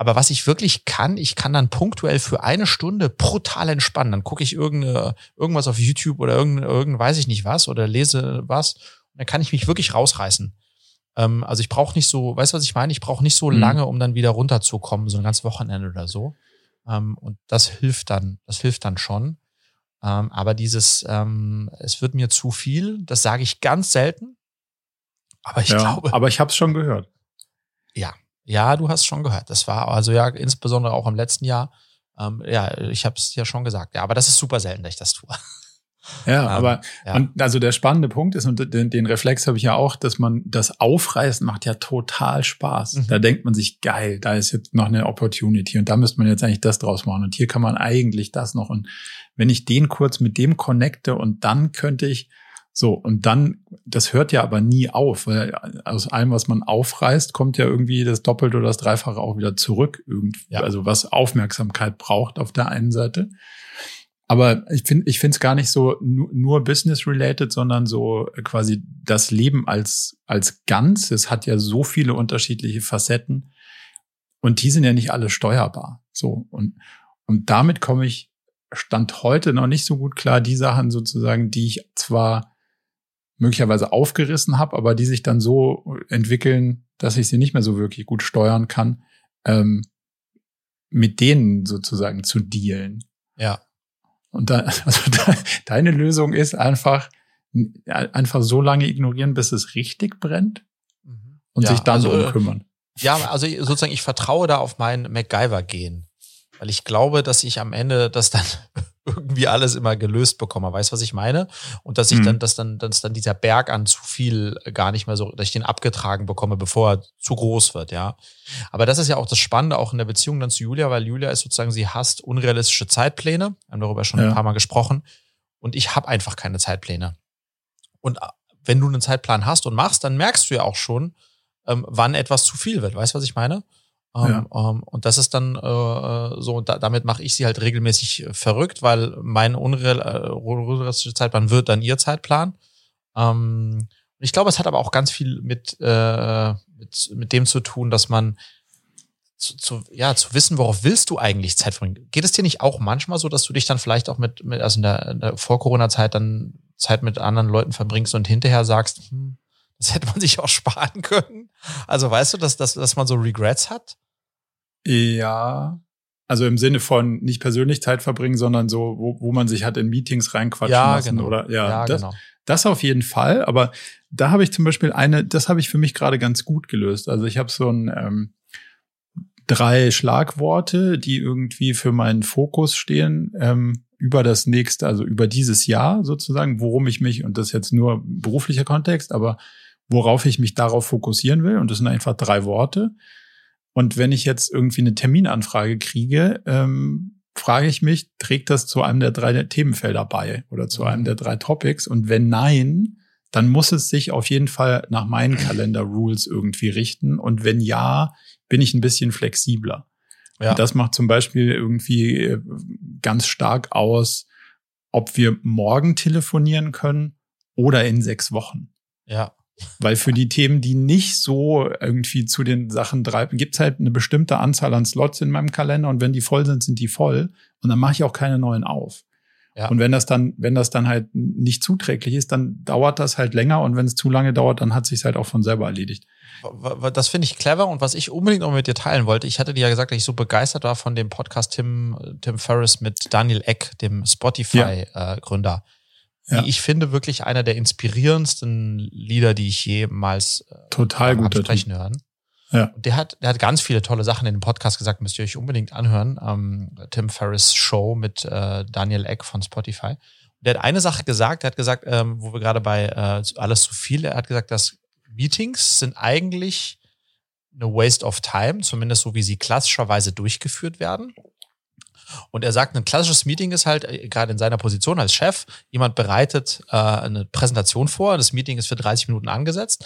aber was ich wirklich kann, ich kann dann punktuell für eine Stunde brutal entspannen. Dann gucke ich irgende, irgendwas auf YouTube oder irgend, irgend weiß ich nicht was oder lese was. Dann kann ich mich wirklich rausreißen. Ähm, also ich brauche nicht so, weißt du, was ich meine? Ich brauche nicht so mhm. lange, um dann wieder runterzukommen, so ein ganzes Wochenende oder so. Ähm, und das hilft dann, das hilft dann schon. Ähm, aber dieses, ähm, es wird mir zu viel, das sage ich ganz selten. Aber ich ja, glaube. Aber ich habe es schon gehört. Ja, ja, du hast schon gehört. Das war also ja insbesondere auch im letzten Jahr. Ähm, ja, ich habe es ja schon gesagt. Ja, aber das ist super selten, dass ich das tue. Ja, ähm, aber ja. Und also der spannende Punkt ist, und den, den Reflex habe ich ja auch, dass man das Aufreißen macht ja total Spaß. Mhm. Da denkt man sich, geil, da ist jetzt noch eine Opportunity und da müsste man jetzt eigentlich das draus machen. Und hier kann man eigentlich das noch. Und wenn ich den kurz mit dem connecte und dann könnte ich so, und dann, das hört ja aber nie auf, weil aus allem, was man aufreißt, kommt ja irgendwie das Doppelte oder das Dreifache auch wieder zurück. Irgendwie, ja. Also was Aufmerksamkeit braucht auf der einen Seite. Aber ich finde, ich finde es gar nicht so nur, nur business-related, sondern so quasi das Leben als, als ganz. Es hat ja so viele unterschiedliche Facetten und die sind ja nicht alle steuerbar. So. Und, und damit komme ich Stand heute noch nicht so gut klar, die Sachen sozusagen, die ich zwar möglicherweise aufgerissen habe, aber die sich dann so entwickeln, dass ich sie nicht mehr so wirklich gut steuern kann, ähm, mit denen sozusagen zu dealen. Ja. Und da, *laughs* also da, deine Lösung ist einfach, einfach so lange ignorieren, bis es richtig brennt mhm. und ja, sich dann also, darum kümmern. Ja, also sozusagen, ich vertraue da auf mein MacGyver-Gehen. Weil ich glaube, dass ich am Ende das dann irgendwie alles immer gelöst bekomme. Weißt du, was ich meine? Und dass ich mhm. dann, dass dann, dass dann dieser Berg an zu viel gar nicht mehr so, dass ich den abgetragen bekomme, bevor er zu groß wird, ja. Aber das ist ja auch das Spannende, auch in der Beziehung dann zu Julia, weil Julia ist sozusagen, sie hasst unrealistische Zeitpläne. Wir haben darüber schon ja. ein paar Mal gesprochen. Und ich habe einfach keine Zeitpläne. Und äh, wenn du einen Zeitplan hast und machst, dann merkst du ja auch schon, ähm, wann etwas zu viel wird. Weißt du, was ich meine? Ähm, ja. ähm, und das ist dann äh, so, da, damit mache ich sie halt regelmäßig verrückt, weil mein unrealistischer Zeitplan wird dann ihr Zeitplan. Ähm, ich glaube, es hat aber auch ganz viel mit, äh, mit, mit dem zu tun, dass man zu, zu, ja, zu wissen, worauf willst du eigentlich Zeit verbringen? Geht es dir nicht auch manchmal so, dass du dich dann vielleicht auch mit, mit also in der, in der Vor-Corona-Zeit dann Zeit mit anderen Leuten verbringst und hinterher sagst, hm, das hätte man sich auch *laughs* sparen können? Also weißt du, dass, dass, dass man so Regrets hat? Ja. Also im Sinne von nicht persönlich Zeit verbringen, sondern so, wo, wo man sich hat in Meetings reinquatschen ja, lassen genau. oder ja, ja das, genau. das auf jeden Fall. Aber da habe ich zum Beispiel eine, das habe ich für mich gerade ganz gut gelöst. Also ich habe so ein ähm, drei Schlagworte, die irgendwie für meinen Fokus stehen ähm, über das nächste, also über dieses Jahr sozusagen, worum ich mich und das jetzt nur beruflicher Kontext, aber worauf ich mich darauf fokussieren will. Und das sind einfach drei Worte. Und wenn ich jetzt irgendwie eine Terminanfrage kriege, ähm, frage ich mich, trägt das zu einem der drei Themenfelder bei oder zu einem der drei Topics? Und wenn nein, dann muss es sich auf jeden Fall nach meinen Kalender-Rules irgendwie richten. Und wenn ja, bin ich ein bisschen flexibler. Ja. Und das macht zum Beispiel irgendwie äh, ganz stark aus, ob wir morgen telefonieren können oder in sechs Wochen. Ja. Weil für die Themen, die nicht so irgendwie zu den Sachen treiben, gibt's halt eine bestimmte Anzahl an Slots in meinem Kalender und wenn die voll sind, sind die voll und dann mache ich auch keine neuen auf. Ja. Und wenn das dann, wenn das dann halt nicht zuträglich ist, dann dauert das halt länger und wenn es zu lange dauert, dann hat sich halt auch von selber erledigt. Das finde ich clever und was ich unbedingt noch mit dir teilen wollte, ich hatte dir ja gesagt, dass ich so begeistert war von dem Podcast Tim, Tim Ferriss mit Daniel Eck, dem Spotify-Gründer. Ja. Äh, ja. ich finde, wirklich einer der inspirierendsten Lieder, die ich jemals äh, Total gut sprechen hören. Ja. Der hat, der hat ganz viele tolle Sachen in dem Podcast gesagt, müsst ihr euch unbedingt anhören. Ähm, Tim Ferriss Show mit äh, Daniel Eck von Spotify. Der hat eine Sache gesagt, der hat gesagt, ähm, wo wir gerade bei äh, alles zu viel, er hat gesagt, dass Meetings sind eigentlich eine Waste of Time, zumindest so wie sie klassischerweise durchgeführt werden. Und er sagt, ein klassisches Meeting ist halt, äh, gerade in seiner Position als Chef, jemand bereitet äh, eine Präsentation vor. Das Meeting ist für 30 Minuten angesetzt.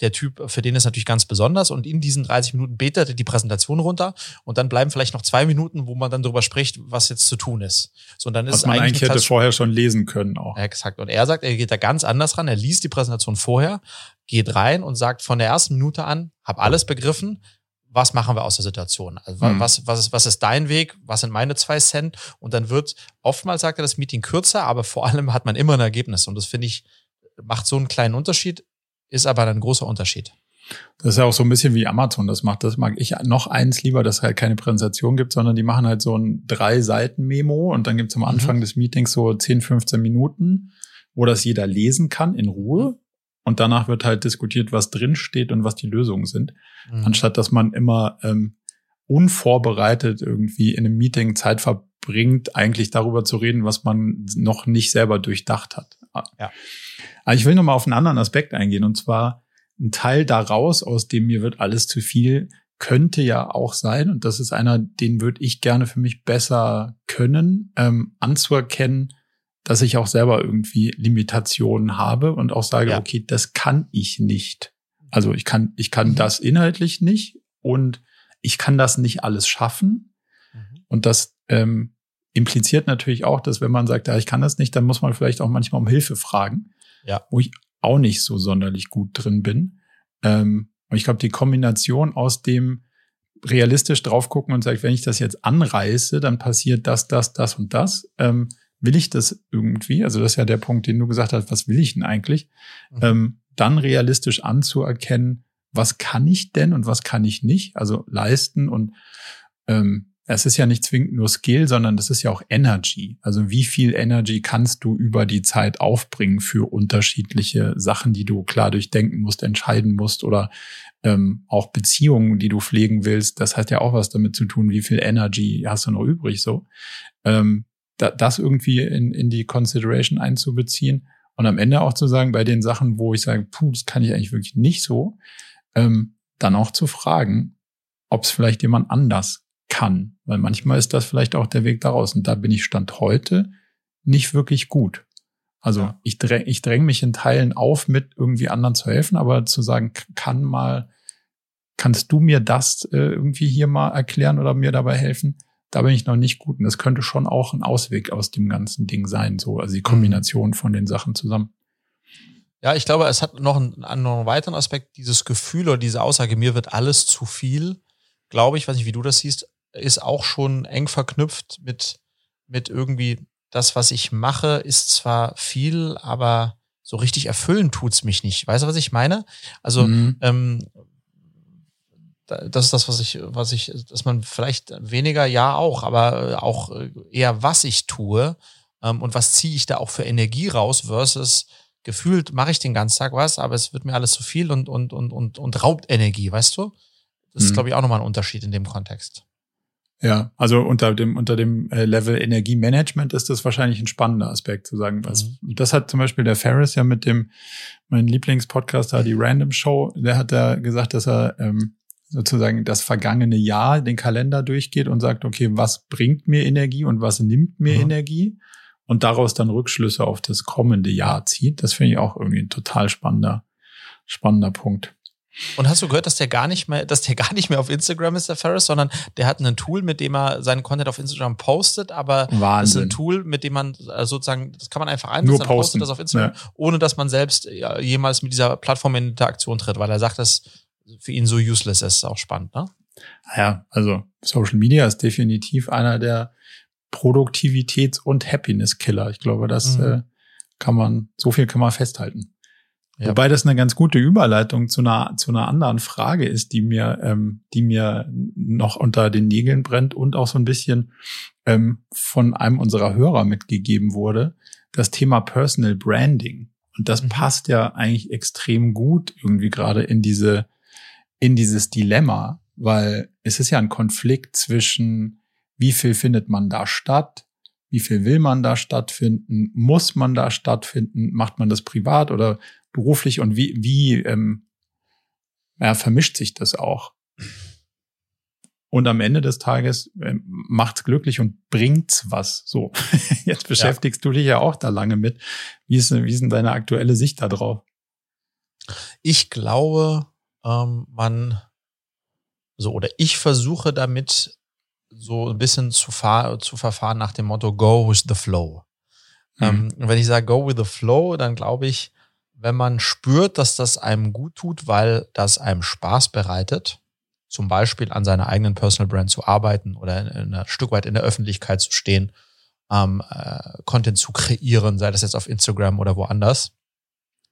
Der Typ, für den ist natürlich ganz besonders. Und in diesen 30 Minuten betet er die Präsentation runter. Und dann bleiben vielleicht noch zwei Minuten, wo man dann darüber spricht, was jetzt zu tun ist. So, und dann was ist man eigentlich, eigentlich hätte vorher schon lesen können auch. Exakt. Und er sagt, er geht da ganz anders ran. Er liest die Präsentation vorher, geht rein und sagt von der ersten Minute an, hab alles begriffen, was machen wir aus der Situation? Also mhm. was, was, ist, was ist dein Weg? Was sind meine zwei Cent? Und dann wird oftmals sagt er das Meeting kürzer, aber vor allem hat man immer ein Ergebnis. Und das finde ich, macht so einen kleinen Unterschied, ist aber ein großer Unterschied. Das ist ja auch so ein bisschen wie Amazon das macht. Das mag ich noch eins lieber, dass es halt keine Präsentation gibt, sondern die machen halt so ein drei Seiten Memo und dann gibt es am mhm. Anfang mhm. des Meetings so 10, 15 Minuten, wo das jeder lesen kann in Ruhe. Und danach wird halt diskutiert, was drin steht und was die Lösungen sind. Mhm. Anstatt dass man immer ähm, unvorbereitet irgendwie in einem Meeting Zeit verbringt, eigentlich darüber zu reden, was man noch nicht selber durchdacht hat. Ja. Aber ich will noch mal auf einen anderen Aspekt eingehen und zwar ein Teil daraus, aus dem mir wird alles zu viel, könnte ja auch sein, und das ist einer, den würde ich gerne für mich besser können, ähm, anzuerkennen, dass ich auch selber irgendwie Limitationen habe und auch sage, ja. okay, das kann ich nicht. Also ich kann, ich kann mhm. das inhaltlich nicht und ich kann das nicht alles schaffen. Mhm. Und das ähm, impliziert natürlich auch, dass wenn man sagt, ja, ich kann das nicht, dann muss man vielleicht auch manchmal um Hilfe fragen, ja. wo ich auch nicht so sonderlich gut drin bin. Ähm, und ich glaube, die Kombination aus dem realistisch drauf gucken und sagt, wenn ich das jetzt anreiße, dann passiert das, das, das und das. Ähm, will ich das irgendwie? Also das ist ja der Punkt, den du gesagt hast, was will ich denn eigentlich? Mhm. Ähm, dann realistisch anzuerkennen, was kann ich denn und was kann ich nicht? Also leisten und ähm, es ist ja nicht zwingend nur Skill, sondern das ist ja auch Energy. Also wie viel Energy kannst du über die Zeit aufbringen für unterschiedliche Sachen, die du klar durchdenken musst, entscheiden musst oder ähm, auch Beziehungen, die du pflegen willst. Das hat ja auch was damit zu tun, wie viel Energy hast du noch übrig so. Ähm, da, das irgendwie in, in die Consideration einzubeziehen und am Ende auch zu sagen, bei den Sachen, wo ich sage, puh, das kann ich eigentlich wirklich nicht so, ähm, dann auch zu fragen, ob es vielleicht jemand anders kann. Weil manchmal ist das vielleicht auch der Weg daraus. Und da bin ich Stand heute nicht wirklich gut. Also ja. ich dränge ich dräng mich in Teilen auf, mit irgendwie anderen zu helfen, aber zu sagen, kann mal, kannst du mir das äh, irgendwie hier mal erklären oder mir dabei helfen? Da bin ich noch nicht gut. Und das könnte schon auch ein Ausweg aus dem ganzen Ding sein, so, also die mhm. Kombination von den Sachen zusammen. Ja, ich glaube, es hat noch einen, einen weiteren Aspekt, dieses Gefühl oder diese Aussage, mir wird alles zu viel, glaube ich, weiß nicht, wie du das siehst, ist auch schon eng verknüpft mit, mit irgendwie das, was ich mache, ist zwar viel, aber so richtig erfüllen tut's mich nicht. Weißt du, was ich meine? Also, mhm. ähm, das ist das, was ich, was ich, dass man vielleicht weniger, ja auch, aber auch eher, was ich tue ähm, und was ziehe ich da auch für Energie raus versus gefühlt mache ich den ganzen Tag was, aber es wird mir alles zu viel und, und, und, und, und raubt Energie, weißt du? Das mhm. ist, glaube ich, auch nochmal ein Unterschied in dem Kontext. Ja, also unter dem, unter dem äh, Level Energiemanagement ist das wahrscheinlich ein spannender Aspekt zu sagen. Was, mhm. Das hat zum Beispiel der Ferris ja mit dem, mein Lieblingspodcaster, die Random Show, der hat da gesagt, dass er ähm, sozusagen das vergangene Jahr den Kalender durchgeht und sagt, okay, was bringt mir Energie und was nimmt mir mhm. Energie? Und daraus dann Rückschlüsse auf das kommende Jahr zieht. Das finde ich auch irgendwie ein total spannender, spannender Punkt. Und hast du gehört, dass der gar nicht mehr, dass der *laughs* gar nicht mehr auf Instagram ist, der Ferris, sondern der hat ein Tool, mit dem er seinen Content auf Instagram postet, aber Wahnsinn. das ist ein Tool, mit dem man äh, sozusagen, das kann man einfach einsetzen, dann postet das auf Instagram, ja. ohne dass man selbst jemals mit dieser Plattform in Interaktion tritt, weil er sagt, dass für ihn so useless ist, auch spannend, ne? Ja, also Social Media ist definitiv einer der Produktivitäts- und Happiness-Killer. Ich glaube, das mhm. äh, kann man, so viel kann man festhalten. Ja. Wobei das eine ganz gute Überleitung zu einer, zu einer anderen Frage ist, die mir, ähm, die mir noch unter den Nägeln brennt und auch so ein bisschen ähm, von einem unserer Hörer mitgegeben wurde. Das Thema Personal Branding. Und das mhm. passt ja eigentlich extrem gut irgendwie gerade in diese, in dieses Dilemma, weil es ist ja ein Konflikt zwischen, wie viel findet man da statt? Wie viel will man da stattfinden? Muss man da stattfinden? Macht man das privat oder beruflich und wie, wie ähm, ja, vermischt sich das auch? Und am Ende des Tages äh, macht's glücklich und bringt's was. So, *laughs* jetzt beschäftigst ja. du dich ja auch da lange mit. Wie ist, wie ist denn deine aktuelle Sicht da drauf? Ich glaube, ähm, man so oder ich versuche damit so ein bisschen zu, fahr, zu verfahren nach dem Motto Go with the Flow. Mhm. Ähm, wenn ich sage Go with the Flow, dann glaube ich, wenn man spürt, dass das einem gut tut, weil das einem Spaß bereitet, zum Beispiel an seiner eigenen Personal Brand zu arbeiten oder in, in ein Stück weit in der Öffentlichkeit zu stehen, ähm, äh, Content zu kreieren, sei das jetzt auf Instagram oder woanders,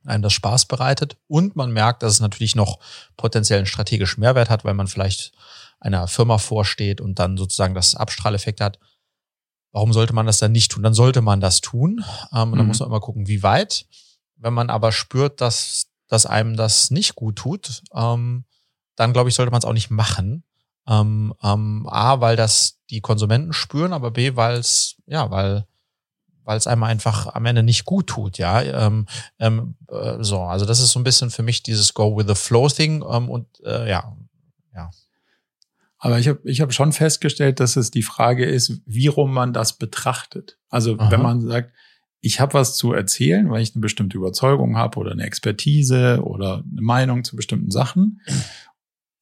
einem das Spaß bereitet und man merkt, dass es natürlich noch potenziellen strategischen Mehrwert hat, weil man vielleicht einer Firma vorsteht und dann sozusagen das Abstrahleffekt hat. Warum sollte man das dann nicht tun? Dann sollte man das tun. Ähm, und dann mhm. muss man immer gucken, wie weit. Wenn man aber spürt, dass, dass einem das nicht gut tut, ähm, dann glaube ich, sollte man es auch nicht machen. Ähm, ähm, A, weil das die Konsumenten spüren, aber B, weil es, ja, weil weil es einem einfach am Ende nicht gut tut, ja. Ähm, ähm, äh, so, also das ist so ein bisschen für mich dieses Go with the Flow Thing ähm, und äh, ja, ja. Aber ich habe ich hab schon festgestellt, dass es die Frage ist, wie rum man das betrachtet. Also Aha. wenn man sagt, ich habe was zu erzählen, weil ich eine bestimmte Überzeugung habe oder eine Expertise oder eine Meinung zu bestimmten Sachen.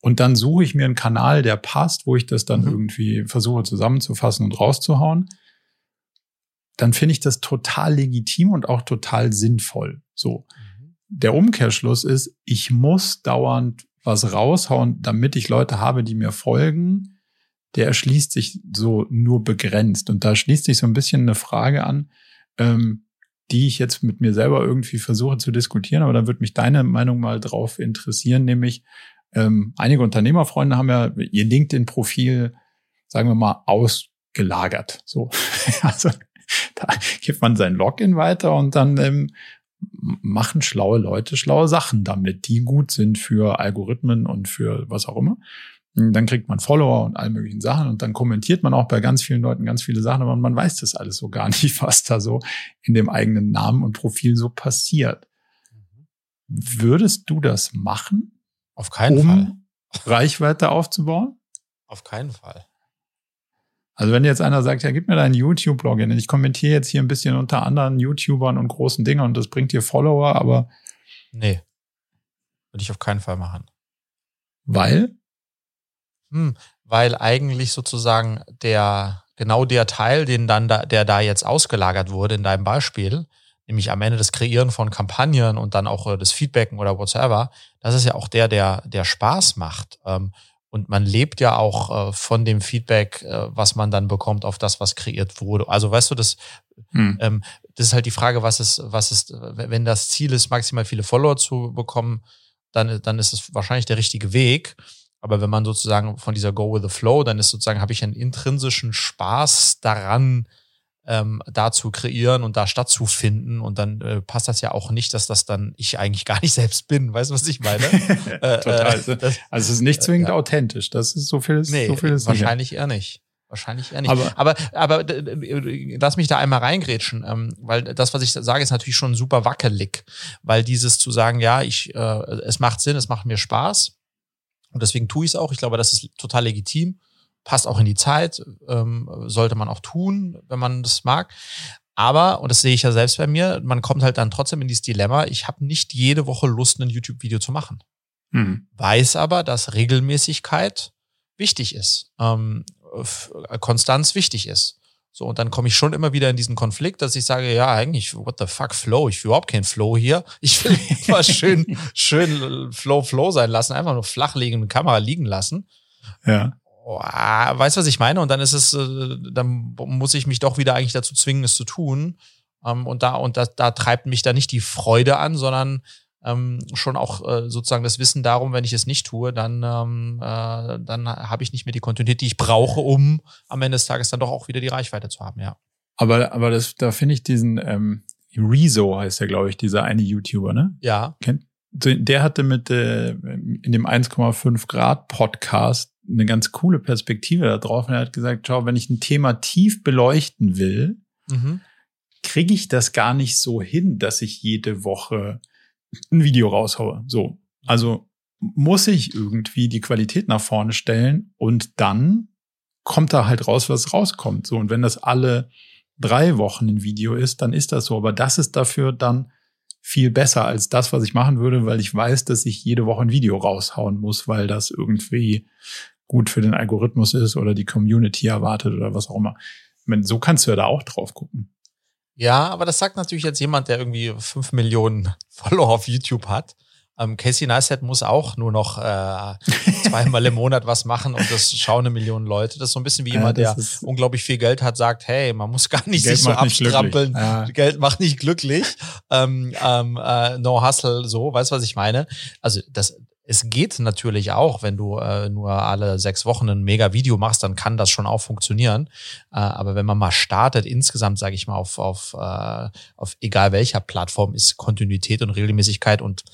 Und dann suche ich mir einen Kanal, der passt, wo ich das dann mhm. irgendwie versuche zusammenzufassen und rauszuhauen. Dann finde ich das total legitim und auch total sinnvoll. So. Mhm. Der Umkehrschluss ist, ich muss dauernd was raushauen, damit ich Leute habe, die mir folgen. Der erschließt sich so nur begrenzt. Und da schließt sich so ein bisschen eine Frage an, ähm, die ich jetzt mit mir selber irgendwie versuche zu diskutieren, aber da würde mich deine Meinung mal drauf interessieren, nämlich ähm, einige Unternehmerfreunde haben ja ihr LinkedIn-Profil, sagen wir mal, ausgelagert. So, *laughs* also *laughs* da gibt man sein Login weiter und dann ähm, machen schlaue Leute schlaue Sachen damit, die gut sind für Algorithmen und für was auch immer. Dann kriegt man Follower und all möglichen Sachen und dann kommentiert man auch bei ganz vielen Leuten ganz viele Sachen, aber man weiß das alles so gar *laughs* nicht, was da so in dem eigenen Namen und Profil so passiert. Würdest du das machen? Auf keinen um Fall. Reichweite aufzubauen? Auf keinen Fall. Also wenn jetzt einer sagt, ja, gib mir deinen YouTube-Blog hin, ich kommentiere jetzt hier ein bisschen unter anderen YouTubern und großen Dingen und das bringt dir Follower, aber. Nee. Würde ich auf keinen Fall machen. Weil? Hm, weil eigentlich sozusagen der, genau der Teil, den dann da, der da jetzt ausgelagert wurde in deinem Beispiel, nämlich am Ende das Kreieren von Kampagnen und dann auch äh, das Feedbacken oder whatsoever, das ist ja auch der, der, der Spaß macht. Ähm, und man lebt ja auch äh, von dem Feedback, äh, was man dann bekommt auf das, was kreiert wurde. Also weißt du, das, hm. ähm, das ist halt die Frage, was ist, was ist, wenn das Ziel ist, maximal viele Follower zu bekommen, dann, dann ist es wahrscheinlich der richtige Weg. Aber wenn man sozusagen von dieser Go with the Flow, dann ist sozusagen, habe ich einen intrinsischen Spaß daran, ähm, da zu kreieren und da stattzufinden. Und dann äh, passt das ja auch nicht, dass das dann ich eigentlich *laughs* gar nicht selbst bin. Weißt du, was ich meine? *laughs* äh, Total. Äh, *laughs* das, also es ist nicht zwingend äh, ja. authentisch. Das ist so viel. Nee, so viel ist wahrscheinlich eher nicht. Wahrscheinlich eher nicht. Aber, aber, aber lass mich da einmal reingrätschen, ähm, weil das, was ich sage, ist natürlich schon super wackelig, weil dieses zu sagen, ja, ich, äh, es macht Sinn, es macht mir Spaß und deswegen tue ich es auch. Ich glaube, das ist total legitim, passt auch in die Zeit, ähm, sollte man auch tun, wenn man das mag. Aber, und das sehe ich ja selbst bei mir, man kommt halt dann trotzdem in dieses Dilemma, ich habe nicht jede Woche Lust, ein YouTube-Video zu machen. Mhm. Weiß aber, dass Regelmäßigkeit wichtig ist. Ähm, Konstanz wichtig ist. So, und dann komme ich schon immer wieder in diesen Konflikt, dass ich sage, ja, eigentlich, what the fuck, Flow? Ich will überhaupt keinen Flow hier. Ich will *laughs* immer schön, schön Flow, Flow sein lassen, einfach nur flach liegen, Kamera liegen lassen. Ja. Oh, weißt du, was ich meine? Und dann ist es, äh, dann muss ich mich doch wieder eigentlich dazu zwingen, es zu tun. Ähm, und da, und da, da treibt mich da nicht die Freude an, sondern ähm, schon auch äh, sozusagen das Wissen darum, wenn ich es nicht tue, dann, ähm, äh, dann habe ich nicht mehr die Kontinuität, die ich brauche, um am Ende des Tages dann doch auch wieder die Reichweite zu haben, ja. Aber, aber das, da finde ich diesen ähm, Rezo heißt ja, glaube ich, dieser eine YouTuber, ne? Ja. Kennt, der hatte mit äh, in dem 1,5 Grad Podcast eine ganz coole Perspektive da drauf. Und er hat gesagt, schau, wenn ich ein Thema tief beleuchten will, mhm. kriege ich das gar nicht so hin, dass ich jede Woche ein Video raushaue. So. Also muss ich irgendwie die Qualität nach vorne stellen und dann kommt da halt raus, was rauskommt. So. Und wenn das alle drei Wochen ein Video ist, dann ist das so. Aber das ist dafür dann viel besser als das, was ich machen würde, weil ich weiß, dass ich jede Woche ein Video raushauen muss, weil das irgendwie gut für den Algorithmus ist oder die Community erwartet oder was auch immer. Ich meine, so kannst du ja da auch drauf gucken. Ja, aber das sagt natürlich jetzt jemand, der irgendwie fünf Millionen *laughs* Follower auf YouTube hat. Ähm, Casey Neistat muss auch nur noch äh, *laughs* zweimal im Monat was machen und das schauen eine Million Leute. Das ist so ein bisschen wie jemand, ja, der unglaublich viel Geld hat, sagt, hey, man muss gar nicht Geld sich so abstrampeln. Ja. Geld macht nicht glücklich. Ähm, ähm, äh, no hustle, so, weißt du, was ich meine? Also das, es geht natürlich auch, wenn du äh, nur alle sechs Wochen ein mega Video machst, dann kann das schon auch funktionieren. Äh, aber wenn man mal startet, insgesamt sage ich mal auf auf äh, auf egal welcher Plattform ist Kontinuität und Regelmäßigkeit und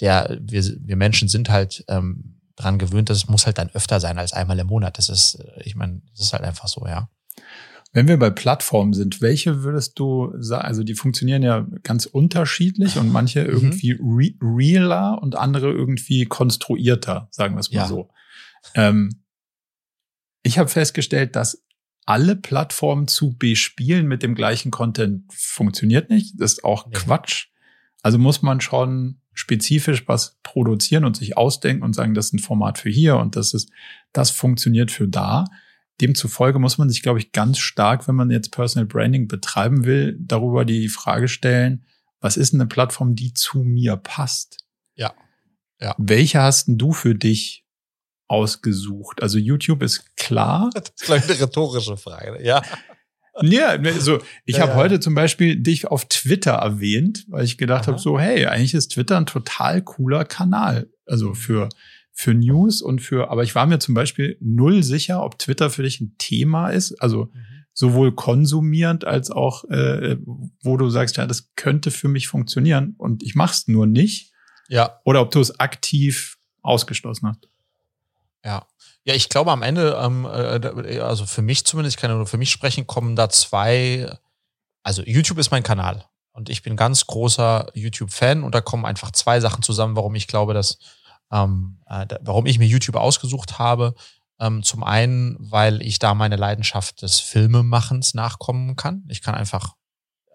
der wir wir Menschen sind halt ähm, dran gewöhnt, dass es muss halt dann öfter sein als einmal im Monat. Das ist, äh, ich meine, das ist halt einfach so, ja. Wenn wir bei Plattformen sind, welche würdest du sagen, also die funktionieren ja ganz unterschiedlich und manche mhm. irgendwie re realer und andere irgendwie konstruierter, sagen wir es mal ja. so. Ähm, ich habe festgestellt, dass alle Plattformen zu bespielen mit dem gleichen Content funktioniert nicht. Das ist auch nee. Quatsch. Also muss man schon spezifisch was produzieren und sich ausdenken und sagen, das ist ein Format für hier und das ist, das funktioniert für da. Demzufolge muss man sich, glaube ich, ganz stark, wenn man jetzt Personal Branding betreiben will, darüber die Frage stellen, was ist eine Plattform, die zu mir passt? Ja. ja. Welche hast denn du für dich ausgesucht? Also YouTube ist klar. *laughs* Das ist gleich eine rhetorische Frage, ja. *laughs* Ja, also ich ja, habe ja. heute zum Beispiel dich auf Twitter erwähnt, weil ich gedacht habe, so, hey, eigentlich ist Twitter ein total cooler Kanal. Also mhm. für für News und für, aber ich war mir zum Beispiel null sicher, ob Twitter für dich ein Thema ist, also mhm. sowohl konsumierend als auch, äh, wo du sagst, ja, das könnte für mich funktionieren und ich mach's nur nicht. Ja. Oder ob du es aktiv ausgeschlossen hast. Ja. Ja, ich glaube am Ende, ähm, äh, also für mich zumindest, ich kann nur für mich sprechen, kommen da zwei, also YouTube ist mein Kanal und ich bin ganz großer YouTube-Fan und da kommen einfach zwei Sachen zusammen, warum ich glaube, dass, ähm, äh, warum ich mir YouTube ausgesucht habe. Ähm, zum einen, weil ich da meine Leidenschaft des Filmemachens nachkommen kann. Ich kann einfach,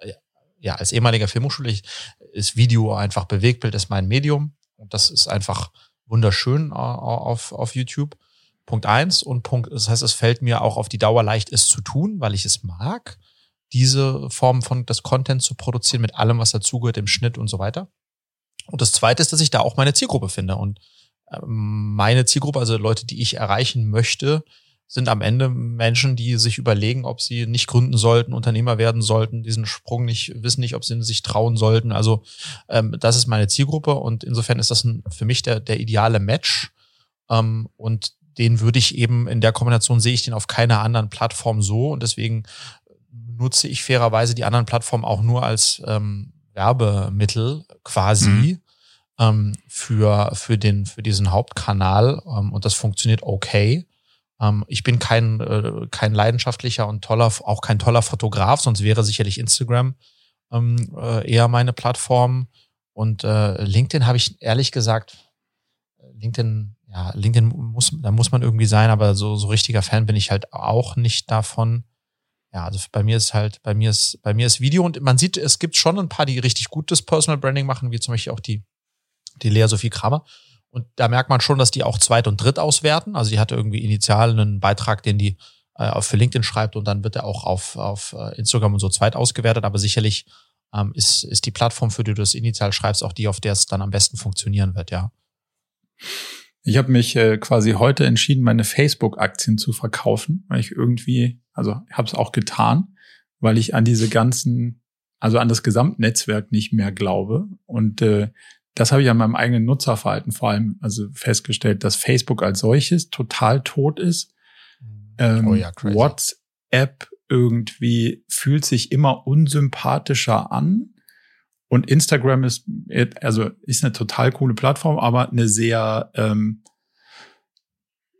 äh, ja, als ehemaliger Filmhochschule, ich, ist Video einfach Bewegtbild, ist mein Medium. Und das ist einfach wunderschön äh, auf, auf YouTube. Punkt eins und Punkt, das heißt, es fällt mir auch auf die Dauer leicht, es zu tun, weil ich es mag, diese Form von des Content zu produzieren mit allem, was dazugehört im Schnitt und so weiter. Und das zweite ist, dass ich da auch meine Zielgruppe finde und ähm, meine Zielgruppe, also Leute, die ich erreichen möchte, sind am Ende Menschen, die sich überlegen, ob sie nicht gründen sollten, Unternehmer werden sollten, diesen Sprung nicht, wissen nicht, ob sie sich trauen sollten. Also ähm, das ist meine Zielgruppe und insofern ist das ein, für mich der, der ideale Match. Ähm, und den würde ich eben in der Kombination sehe ich den auf keiner anderen Plattform so und deswegen nutze ich fairerweise die anderen Plattformen auch nur als ähm, Werbemittel quasi. Mhm ähm, für, für, den, für diesen Hauptkanal ähm, und das funktioniert okay. Ähm, ich bin kein, äh, kein leidenschaftlicher und toller, auch kein toller Fotograf, sonst wäre sicherlich Instagram ähm, äh, eher meine Plattform. Und äh, LinkedIn habe ich ehrlich gesagt, LinkedIn, ja, LinkedIn muss, da muss man irgendwie sein, aber so, so richtiger Fan bin ich halt auch nicht davon. Ja, also bei mir ist halt, bei mir ist, bei mir ist Video und man sieht, es gibt schon ein paar, die richtig gutes Personal Branding machen, wie zum Beispiel auch die, die Lea Sophie Kramer. Und da merkt man schon, dass die auch Zweit- und Dritt auswerten. Also die hatte irgendwie initial einen Beitrag, den die äh, für LinkedIn schreibt und dann wird er auch auf, auf äh, Instagram und so zweit ausgewertet. Aber sicherlich ähm, ist, ist die Plattform, für die du das initial schreibst, auch die, auf der es dann am besten funktionieren wird, ja. Ich habe mich äh, quasi heute entschieden, meine Facebook-Aktien zu verkaufen, weil ich irgendwie, also habe es auch getan, weil ich an diese ganzen, also an das Gesamtnetzwerk nicht mehr glaube. Und äh, das habe ich an meinem eigenen Nutzerverhalten vor allem also festgestellt, dass Facebook als solches total tot ist. Ähm, oh ja, crazy. WhatsApp irgendwie fühlt sich immer unsympathischer an. Und Instagram ist, also ist eine total coole Plattform, aber eine sehr, ähm,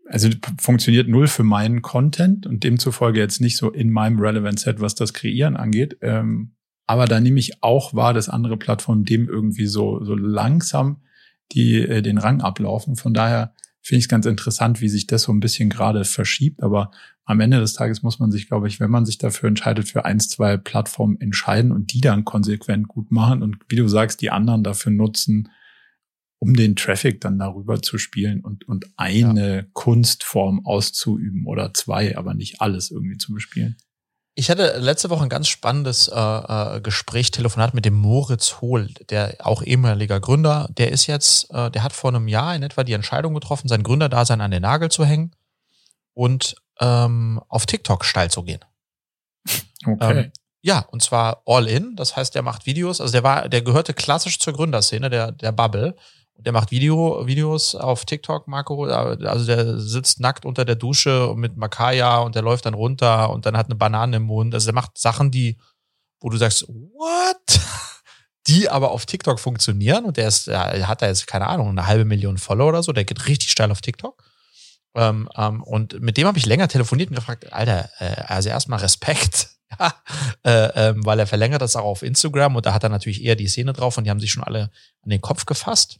also funktioniert null für meinen Content und demzufolge jetzt nicht so in meinem Relevant Set, was das Kreieren angeht. Ähm, aber da nehme ich auch wahr, dass andere Plattformen dem irgendwie so, so langsam die, äh, den Rang ablaufen. Von daher finde ich es ganz interessant, wie sich das so ein bisschen gerade verschiebt. Aber am Ende des Tages muss man sich, glaube ich, wenn man sich dafür entscheidet, für eins, zwei Plattformen entscheiden und die dann konsequent gut machen und wie du sagst, die anderen dafür nutzen, um den Traffic dann darüber zu spielen und, und eine ja. Kunstform auszuüben oder zwei, aber nicht alles irgendwie zu bespielen. Ich hatte letzte Woche ein ganz spannendes äh, äh, Gespräch, Telefonat mit dem Moritz Hohl, der auch ehemaliger Gründer. Der ist jetzt, äh, der hat vor einem Jahr in etwa die Entscheidung getroffen, sein Gründerdasein an den Nagel zu hängen und ähm, auf TikTok steil zu gehen. *laughs* Okay. Ähm, ja, und zwar all in. Das heißt, der macht Videos. Also der war, der gehörte klassisch zur Gründerszene, der, der Bubble. Der macht Video, Videos auf TikTok, Marco. Also der sitzt nackt unter der Dusche mit Makaya und der läuft dann runter und dann hat eine Banane im Mund. Also der macht Sachen, die, wo du sagst, what? *laughs* Die aber auf TikTok funktionieren und der ist, er hat da jetzt, keine Ahnung, eine halbe Million Follower oder so, der geht richtig steil auf TikTok. Ähm, ähm, und mit dem habe ich länger telefoniert und gefragt, Alter, äh, also erstmal Respekt, *laughs* ja, äh, äh, weil er verlängert das auch auf Instagram und da hat er natürlich eher die Szene drauf und die haben sich schon alle an den Kopf gefasst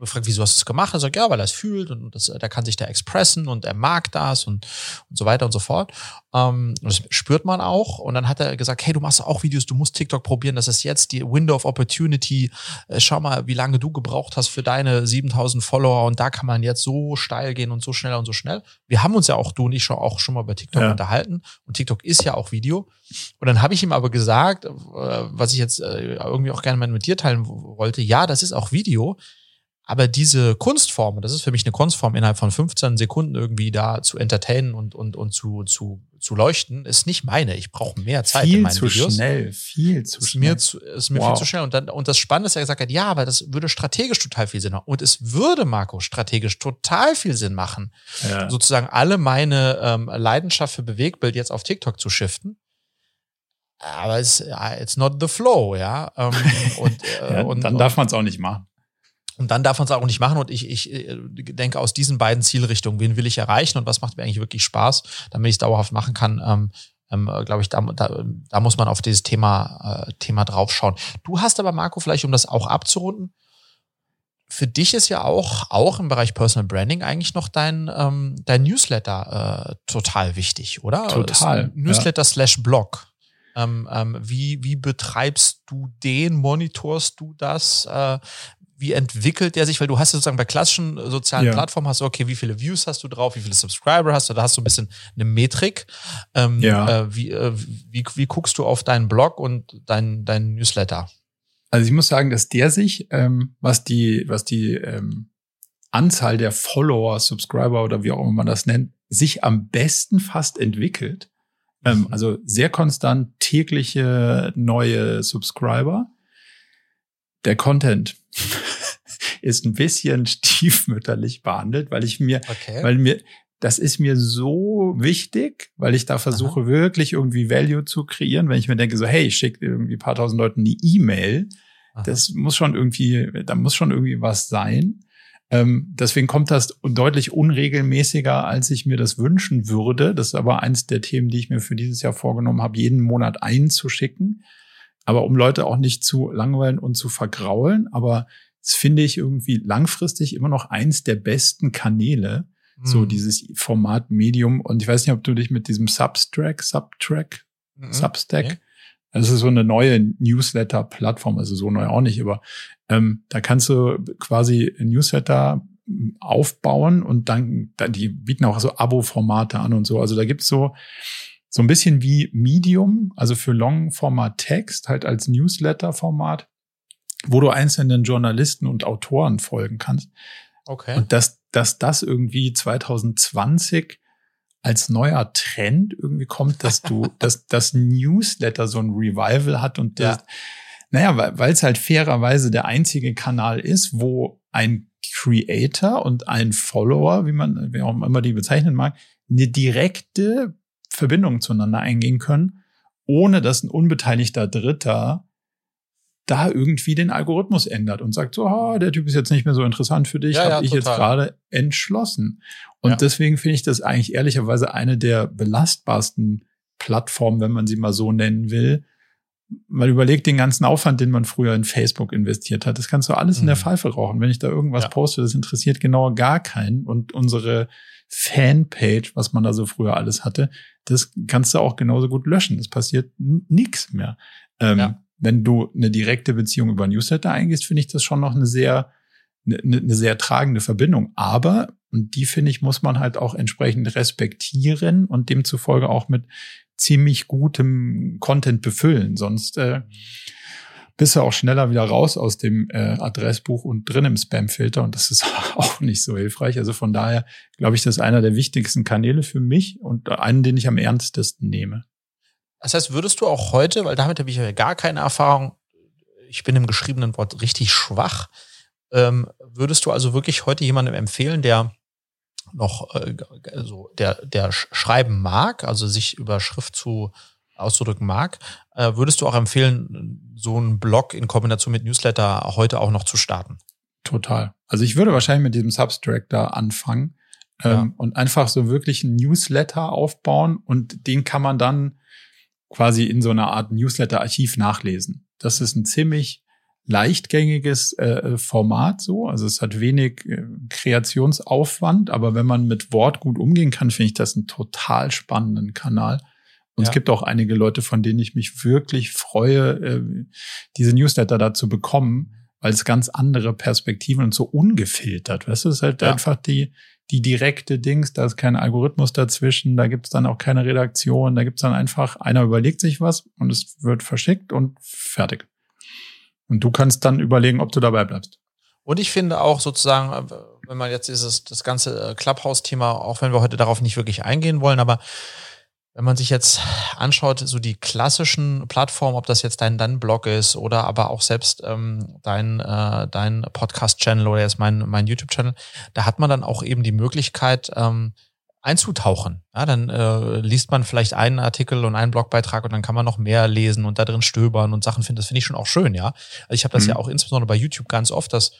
gefragt, wieso hast du es gemacht? Er sagt, ja, weil er es fühlt und das, der kann sich da expressen und er mag das und, und so weiter und so fort. Ähm, das spürt man auch. Und dann hat er gesagt, hey, du machst auch Videos, du musst TikTok probieren, das ist jetzt die Window of Opportunity. Äh, schau mal, wie lange du gebraucht hast für deine 7000 Follower und da kann man jetzt so steil gehen und so schnell und so schnell. Wir haben uns ja auch, du und ich schon auch schon mal bei TikTok ja. unterhalten und TikTok ist ja auch Video. Und dann habe ich ihm aber gesagt, äh, was ich jetzt äh, irgendwie auch gerne mal mit dir teilen wollte, ja, das ist auch Video. Aber diese Kunstform, und das ist für mich eine Kunstform, innerhalb von 15 Sekunden irgendwie da zu entertainen und, und, und zu, zu, zu leuchten, ist nicht meine. Ich brauche mehr Zeit viel in meinen zu Videos. schnell, viel zu ist schnell. Mir zu, ist mir wow. viel zu schnell. Und, dann, und das Spannende ist, er gesagt hat, ja, aber das würde strategisch total viel Sinn machen. Und es würde, Marco, strategisch total viel Sinn machen, ja. sozusagen alle meine ähm, Leidenschaft für Bewegbild jetzt auf TikTok zu shiften aber es it's not the flow, ja. Ähm, und, äh, *laughs* ja und, dann darf man es auch nicht machen. Und dann darf man es auch nicht machen. Und ich, ich äh, denke aus diesen beiden Zielrichtungen, wen will ich erreichen und was macht mir eigentlich wirklich Spaß, damit ich es dauerhaft machen kann, ähm, ähm, glaube ich, da, da, da muss man auf dieses Thema, äh, Thema draufschauen. Du hast aber, Marco, vielleicht, um das auch abzurunden, für dich ist ja auch, auch im Bereich Personal Branding eigentlich noch dein, ähm, dein Newsletter äh, total wichtig, oder? Total. Newsletter ja. slash Blog. Ähm, ähm, wie, wie betreibst du den? Monitorst du das? Äh, wie entwickelt der sich? Weil du hast sozusagen bei klassischen sozialen ja. Plattformen hast du, okay, wie viele Views hast du drauf, wie viele Subscriber hast du, da hast du ein bisschen eine Metrik. Ähm, ja. Äh, wie, äh, wie, wie guckst du auf deinen Blog und deinen dein Newsletter? Also ich muss sagen, dass der sich, ähm, was die, was die ähm, Anzahl der Follower, Subscriber oder wie auch immer man das nennt, sich am besten fast entwickelt. Ähm, mhm. also sehr konstant tägliche neue Subscriber. Der Content *laughs* ist ein bisschen *laughs* stiefmütterlich behandelt, weil ich mir, okay. weil mir, das ist mir so wichtig, weil ich da versuche Aha. wirklich irgendwie Value zu kreieren. Wenn ich mir denke, so, hey, ich schicke irgendwie ein paar tausend Leuten die E-Mail, das muss schon irgendwie, da muss schon irgendwie was sein. Ähm, deswegen kommt das deutlich unregelmäßiger, als ich mir das wünschen würde. Das ist aber eins der Themen, die ich mir für dieses Jahr vorgenommen habe, jeden Monat einzuschicken. Aber um Leute auch nicht zu langweilen und zu vergraulen. Aber das finde ich irgendwie langfristig immer noch eins der besten Kanäle, so mhm. dieses Format Medium. Und ich weiß nicht, ob du dich mit diesem Substrack, Subtrack, mhm. Substack, okay. das ist so eine neue Newsletter-Plattform, also so neu auch nicht, aber ähm, da kannst du quasi Newsletter aufbauen und dann, die bieten auch so Abo-Formate an und so. Also da gibt's so, so ein bisschen wie Medium, also für Long-Format-Text, halt als Newsletter-Format, wo du einzelnen Journalisten und Autoren folgen kannst. Okay. Und dass, dass das irgendwie 2020 als neuer Trend irgendwie kommt, dass du, *laughs* dass das Newsletter so ein Revival hat und das, ja. naja, weil es halt fairerweise der einzige Kanal ist, wo ein Creator und ein Follower, wie man, wie auch immer die bezeichnen mag, eine direkte Verbindung zueinander eingehen können, ohne dass ein unbeteiligter Dritter da irgendwie den Algorithmus ändert und sagt so, ah, der Typ ist jetzt nicht mehr so interessant für dich, ja, habe ja, ich total. jetzt gerade entschlossen. Und ja. deswegen finde ich das eigentlich ehrlicherweise eine der belastbarsten Plattformen, wenn man sie mal so nennen will. Man überlegt den ganzen Aufwand, den man früher in Facebook investiert hat. Das kannst du alles mhm. in der mhm. Pfeife rauchen. Wenn ich da irgendwas poste, das interessiert genau gar keinen. Und unsere Fanpage, was man da so früher alles hatte, das kannst du auch genauso gut löschen. Das passiert nichts mehr. Ähm, ja wenn du eine direkte Beziehung über Newsletter eingehst, finde ich das schon noch eine sehr, eine, eine sehr tragende Verbindung. Aber, und die finde ich, muss man halt auch entsprechend respektieren und demzufolge auch mit ziemlich gutem Content befüllen. Sonst äh, bist du auch schneller wieder raus aus dem äh, Adressbuch und drin im Spamfilter und das ist *laughs* auch nicht so hilfreich. Also von daher glaube ich, das ist einer der wichtigsten Kanäle für mich und einen, den ich am ernstesten nehme. Das heißt, würdest du auch heute, weil damit habe ich ja gar keine Erfahrung, ich bin im geschriebenen Wort richtig schwach, ähm, würdest du also wirklich heute jemandem empfehlen, der noch äh, also der der schreiben mag, also sich über Schrift zu auszudrücken mag, äh, würdest du auch empfehlen, so einen Blog in Kombination mit Newsletter heute auch noch zu starten? Total. Also ich würde wahrscheinlich mit diesem Substract da anfangen ähm, ja. und einfach so wirklich einen Newsletter aufbauen und den kann man dann quasi in so einer Art Newsletter-Archiv nachlesen. Das ist ein ziemlich leichtgängiges äh, Format so. Also es hat wenig äh, Kreationsaufwand, aber wenn man mit Wort gut umgehen kann, finde ich das einen total spannenden Kanal. Und ja. es gibt auch einige Leute, von denen ich mich wirklich freue, äh, diese Newsletter da zu bekommen, weil es ganz andere Perspektiven und so ungefiltert. Weißt du, es ist halt ja. einfach die, die direkte Dings, da ist kein Algorithmus dazwischen, da gibt es dann auch keine Redaktion, da gibt es dann einfach, einer überlegt sich was und es wird verschickt und fertig. Und du kannst dann überlegen, ob du dabei bleibst. Und ich finde auch sozusagen, wenn man jetzt dieses, das ganze Clubhouse-Thema, auch wenn wir heute darauf nicht wirklich eingehen wollen, aber wenn man sich jetzt anschaut, so die klassischen Plattformen, ob das jetzt dein, dein Blog ist oder aber auch selbst ähm, dein, äh, dein Podcast-Channel oder jetzt mein, mein YouTube-Channel, da hat man dann auch eben die Möglichkeit, ähm, einzutauchen. Ja, dann äh, liest man vielleicht einen Artikel und einen Blogbeitrag und dann kann man noch mehr lesen und da drin stöbern und Sachen finden. Das finde ich schon auch schön, ja. Also ich habe das mhm. ja auch insbesondere bei YouTube ganz oft, dass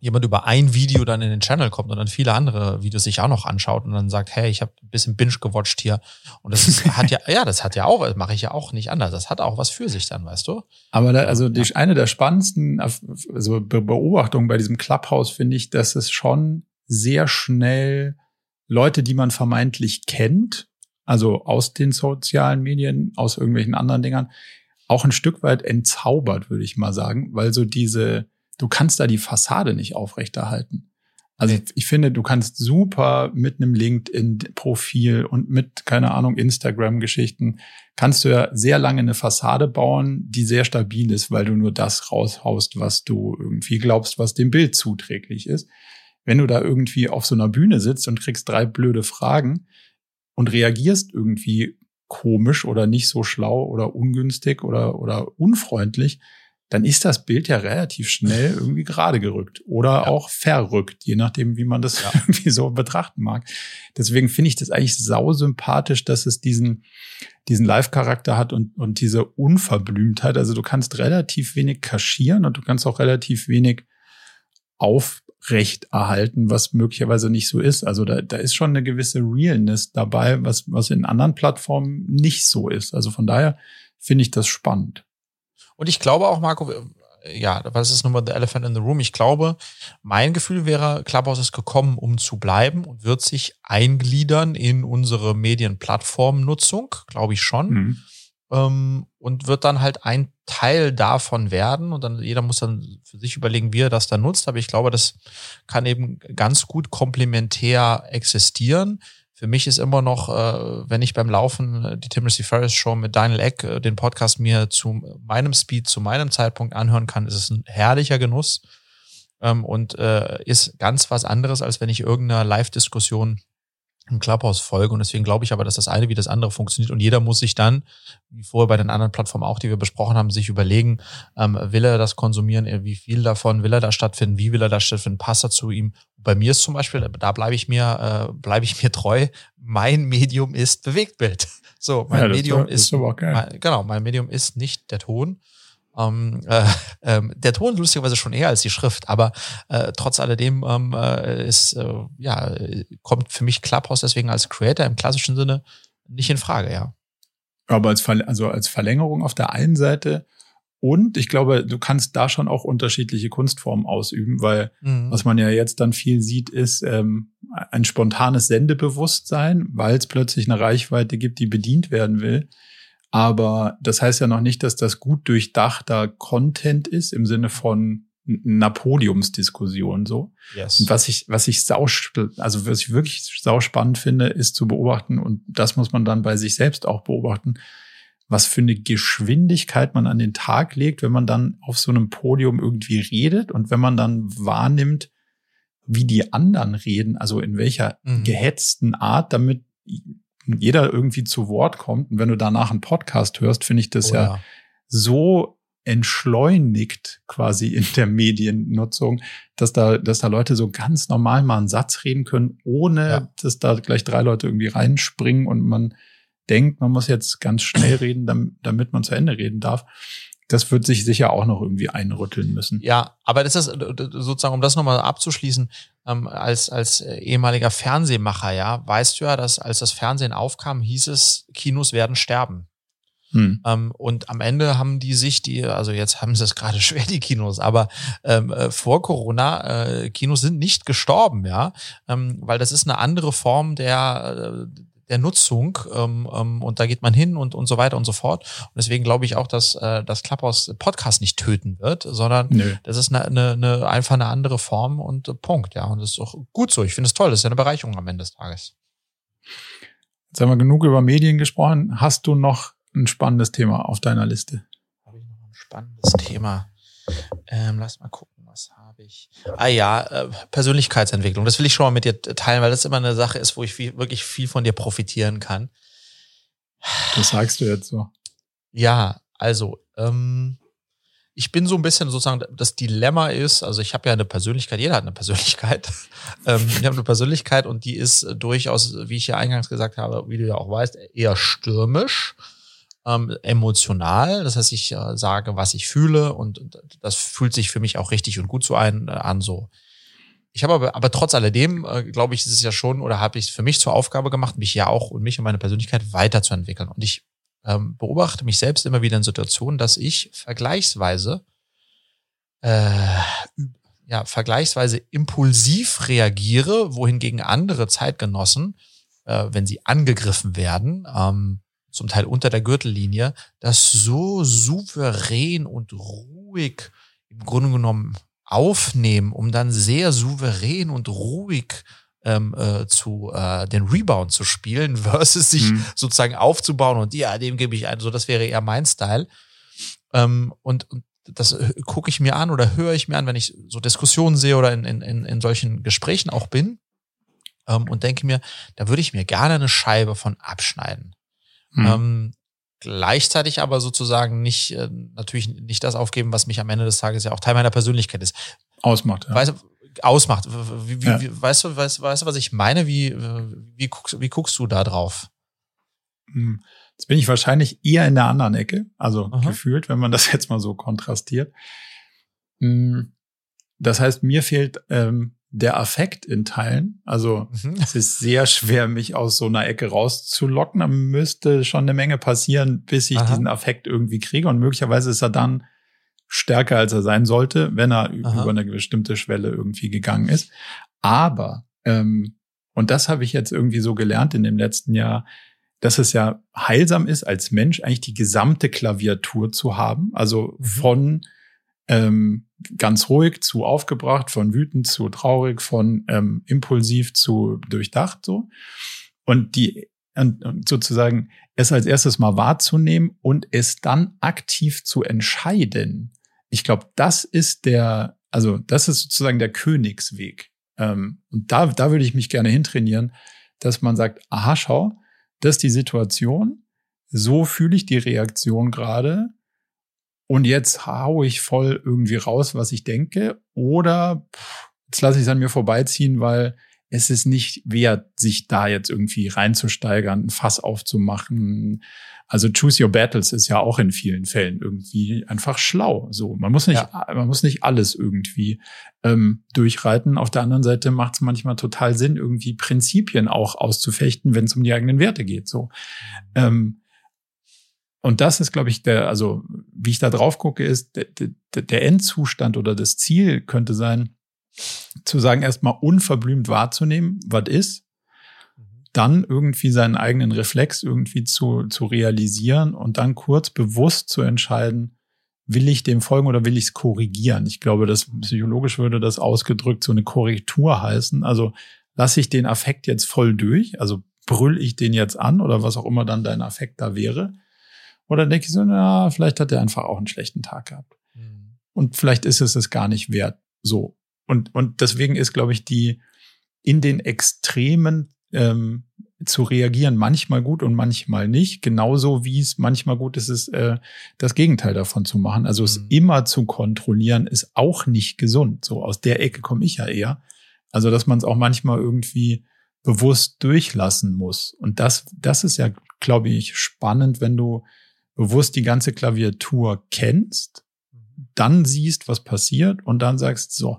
jemand über ein Video dann in den Channel kommt und dann viele andere Videos sich auch noch anschaut und dann sagt, hey, ich habe ein bisschen binge gewatcht hier und das ist, *laughs* hat ja, ja, das hat ja auch, das mache ich ja auch nicht anders. Das hat auch was für sich dann, weißt du? Aber da, also die, eine der spannendsten also Beobachtungen bei diesem Clubhouse finde ich, dass es schon sehr schnell Leute, die man vermeintlich kennt, also aus den sozialen Medien, aus irgendwelchen anderen Dingern, auch ein Stück weit entzaubert, würde ich mal sagen, weil so diese du kannst da die Fassade nicht aufrechterhalten. Also ich, ich finde, du kannst super mit einem LinkedIn-Profil und mit, keine Ahnung, Instagram-Geschichten, kannst du ja sehr lange eine Fassade bauen, die sehr stabil ist, weil du nur das raushaust, was du irgendwie glaubst, was dem Bild zuträglich ist. Wenn du da irgendwie auf so einer Bühne sitzt und kriegst drei blöde Fragen und reagierst irgendwie komisch oder nicht so schlau oder ungünstig oder, oder unfreundlich, dann ist das Bild ja relativ schnell irgendwie gerade gerückt oder ja. auch verrückt, je nachdem, wie man das ja. *laughs* irgendwie so betrachten mag. Deswegen finde ich das eigentlich sau sympathisch, dass es diesen, diesen Live-Charakter hat und, und diese Unverblümtheit. Also du kannst relativ wenig kaschieren und du kannst auch relativ wenig aufrecht erhalten, was möglicherweise nicht so ist. Also da, da ist schon eine gewisse Realness dabei, was, was in anderen Plattformen nicht so ist. Also von daher finde ich das spannend. Und ich glaube auch, Marco, ja, was ist nun mal The Elephant in the Room? Ich glaube, mein Gefühl wäre, Clubhouse ist gekommen, um zu bleiben und wird sich eingliedern in unsere Medienplattformnutzung, glaube ich schon. Mhm. Ähm, und wird dann halt ein Teil davon werden und dann jeder muss dann für sich überlegen, wie er das dann nutzt. Aber ich glaube, das kann eben ganz gut komplementär existieren. Für mich ist immer noch, äh, wenn ich beim Laufen äh, die Timothy Ferris Show mit Daniel Eck, äh, den Podcast mir zu meinem Speed, zu meinem Zeitpunkt anhören kann, ist es ein herrlicher Genuss ähm, und ist ganz was anderes, als wenn ich irgendeiner Live-Diskussion im Clubhouse folge. Und deswegen glaube ich aber, dass das eine wie das andere funktioniert. Und jeder muss sich dann, wie vorher bei den anderen Plattformen auch, die wir besprochen haben, sich überlegen, ähm, will er das konsumieren, wie viel davon will er da stattfinden, wie will er da stattfinden, passt er zu ihm. Bei mir ist zum Beispiel, da bleibe ich mir, äh, bleibe ich *laughs* mir treu, mein Medium ist Bewegtbild. *laughs* So, mein ja, Medium ist, ist mein, genau, mein Medium ist nicht der Ton. Ähm, äh, *laughs* äh, der Ton lustigerweise schon eher als die Schrift, aber äh, trotz alledem ähm, äh, ist, äh, ja, kommt für mich Clubhouse deswegen als Creator im klassischen Sinne nicht in Frage, ja. Aber als, Ver also als Verlängerung auf der einen Seite und ich glaube, du kannst da schon auch unterschiedliche Kunstformen ausüben, weil mhm. was man ja jetzt dann viel sieht, ist ähm, ein spontanes Sendebewusstsein, weil es plötzlich eine Reichweite gibt, die bedient werden will. Aber das heißt ja noch nicht, dass das gut durchdachter Content ist im Sinne von einer Podiumsdiskussion so. Yes. Und was ich, was ich sau, also was ich wirklich sau spannend finde, ist zu beobachten und das muss man dann bei sich selbst auch beobachten, was für eine Geschwindigkeit man an den Tag legt, wenn man dann auf so einem Podium irgendwie redet und wenn man dann wahrnimmt, wie die anderen reden, also in welcher mhm. gehetzten Art, damit jeder irgendwie zu Wort kommt. Und wenn du danach einen Podcast hörst, finde ich das oh, ja, ja so entschleunigt quasi in der Mediennutzung, dass da, dass da Leute so ganz normal mal einen Satz reden können, ohne ja. dass da gleich drei Leute irgendwie reinspringen und man denkt, man muss jetzt ganz schnell reden, damit man zu Ende reden darf das wird sich sicher auch noch irgendwie einrütteln müssen. Ja, aber das ist äh, sozusagen, um das nochmal abzuschließen, ähm, als, als äh, ehemaliger Fernsehmacher, ja, weißt du ja, dass als das Fernsehen aufkam, hieß es, Kinos werden sterben. Hm. Ähm, und am Ende haben die sich die, also jetzt haben sie es *laughs* gerade schwer, die Kinos, aber ähm, äh, vor Corona, äh, Kinos sind nicht gestorben, ja, ähm, weil das ist eine andere Form der, äh, der Nutzung ähm, ähm, und da geht man hin und, und so weiter und so fort. Und deswegen glaube ich auch, dass äh, das Clubhouse Podcast nicht töten wird, sondern Nö. das ist eine, eine, eine, einfach eine andere Form und äh, Punkt. Ja, und das ist auch gut so. Ich finde es toll. Das ist ja eine Bereicherung am Ende des Tages. Jetzt haben wir genug über Medien gesprochen. Hast du noch ein spannendes Thema auf deiner Liste? Habe ich noch ein spannendes Thema? Ähm, lass mal gucken ich? Ah ja, äh, Persönlichkeitsentwicklung. Das will ich schon mal mit dir teilen, weil das immer eine Sache ist, wo ich viel, wirklich viel von dir profitieren kann. Das sagst du jetzt so. Ja, also, ähm, ich bin so ein bisschen sozusagen, das Dilemma ist, also ich habe ja eine Persönlichkeit, jeder hat eine Persönlichkeit. *laughs* ähm, ich habe eine Persönlichkeit und die ist durchaus, wie ich ja eingangs gesagt habe, wie du ja auch weißt, eher stürmisch ähm, emotional. Das heißt, ich äh, sage, was ich fühle und das fühlt sich für mich auch richtig und gut so ein, äh, an. So ich habe aber, aber trotz alledem, äh, glaube ich, ist es ja schon, oder habe ich es für mich zur Aufgabe gemacht, mich ja auch und mich und meine Persönlichkeit weiterzuentwickeln. Und ich ähm, beobachte mich selbst immer wieder in Situationen, dass ich vergleichsweise äh, ja, vergleichsweise impulsiv reagiere, wohingegen andere Zeitgenossen, äh, wenn sie angegriffen werden, ähm, zum Teil unter der Gürtellinie, das so souverän und ruhig im Grunde genommen aufnehmen, um dann sehr souverän und ruhig ähm, äh, zu äh, den Rebound zu spielen, *laughs* versus sich mhm. sozusagen aufzubauen und ja, dem gebe ich ein. So, das wäre eher mein Style. Ähm, und, und das gucke ich mir an oder höre ich mir an, wenn ich so Diskussionen sehe oder in, in, in solchen Gesprächen auch bin ähm, und denke mir, da würde ich mir gerne eine Scheibe von abschneiden. Mhm. Ähm, gleichzeitig aber sozusagen nicht, äh, natürlich nicht das aufgeben, was mich am Ende des Tages ja auch Teil meiner Persönlichkeit ist. Ausmacht, ja. Weißt, ausmacht. Wie, wie, ja. wie, weißt, du, weißt, weißt du, was ich meine? Wie, wie, guckst, wie guckst du da drauf? Mhm. Jetzt bin ich wahrscheinlich eher in der anderen Ecke, also Aha. gefühlt, wenn man das *laughs* jetzt mal so kontrastiert. Hm, das heißt, mir fehlt ähm, der Affekt in Teilen. Also mhm. es ist sehr schwer, mich aus so einer Ecke rauszulocken. Da müsste schon eine Menge passieren, bis ich Aha. diesen Affekt irgendwie kriege. Und möglicherweise ist er dann stärker, als er sein sollte, wenn er Aha. über eine bestimmte Schwelle irgendwie gegangen ist. Aber, ähm, und das habe ich jetzt irgendwie so gelernt in dem letzten Jahr, dass es ja heilsam ist, als Mensch eigentlich die gesamte Klaviatur zu haben. Also mhm. von ähm, ganz ruhig zu aufgebracht, von wütend zu traurig, von ähm, impulsiv zu durchdacht so. Und die und sozusagen es als erstes mal wahrzunehmen und es dann aktiv zu entscheiden. Ich glaube, das ist der, also das ist sozusagen der Königsweg. Ähm, und da, da würde ich mich gerne hintrainieren, dass man sagt, aha, schau, das ist die Situation, so fühle ich die Reaktion gerade und jetzt hau ich voll irgendwie raus, was ich denke oder pff, jetzt lasse ich es an mir vorbeiziehen, weil es ist nicht wert, sich da jetzt irgendwie reinzusteigern, ein Fass aufzumachen. Also choose your battles ist ja auch in vielen Fällen irgendwie einfach schlau. So, man muss nicht, ja. man muss nicht alles irgendwie ähm, durchreiten. Auf der anderen Seite macht es manchmal total Sinn, irgendwie Prinzipien auch auszufechten, wenn es um die eigenen Werte geht. So. Ähm, und das ist, glaube ich, der, also wie ich da drauf gucke, ist der, der, der Endzustand oder das Ziel könnte sein, zu sagen, erstmal unverblümt wahrzunehmen, was ist, dann irgendwie seinen eigenen Reflex irgendwie zu, zu realisieren und dann kurz bewusst zu entscheiden, will ich dem folgen oder will ich es korrigieren? Ich glaube, das psychologisch würde das ausgedrückt so eine Korrektur heißen. Also lasse ich den Affekt jetzt voll durch, also brüll ich den jetzt an oder was auch immer dann dein Affekt da wäre. Oder denke ich so, na, vielleicht hat er einfach auch einen schlechten Tag gehabt. Mhm. Und vielleicht ist es es gar nicht wert. So. Und, und deswegen ist, glaube ich, die in den Extremen ähm, zu reagieren manchmal gut und manchmal nicht. Genauso wie es manchmal gut ist, ist äh, das Gegenteil davon zu machen. Also mhm. es immer zu kontrollieren, ist auch nicht gesund. So aus der Ecke komme ich ja eher. Also dass man es auch manchmal irgendwie bewusst durchlassen muss. Und das, das ist ja, glaube ich, spannend, wenn du bewusst die ganze Klaviatur kennst, dann siehst, was passiert und dann sagst, so,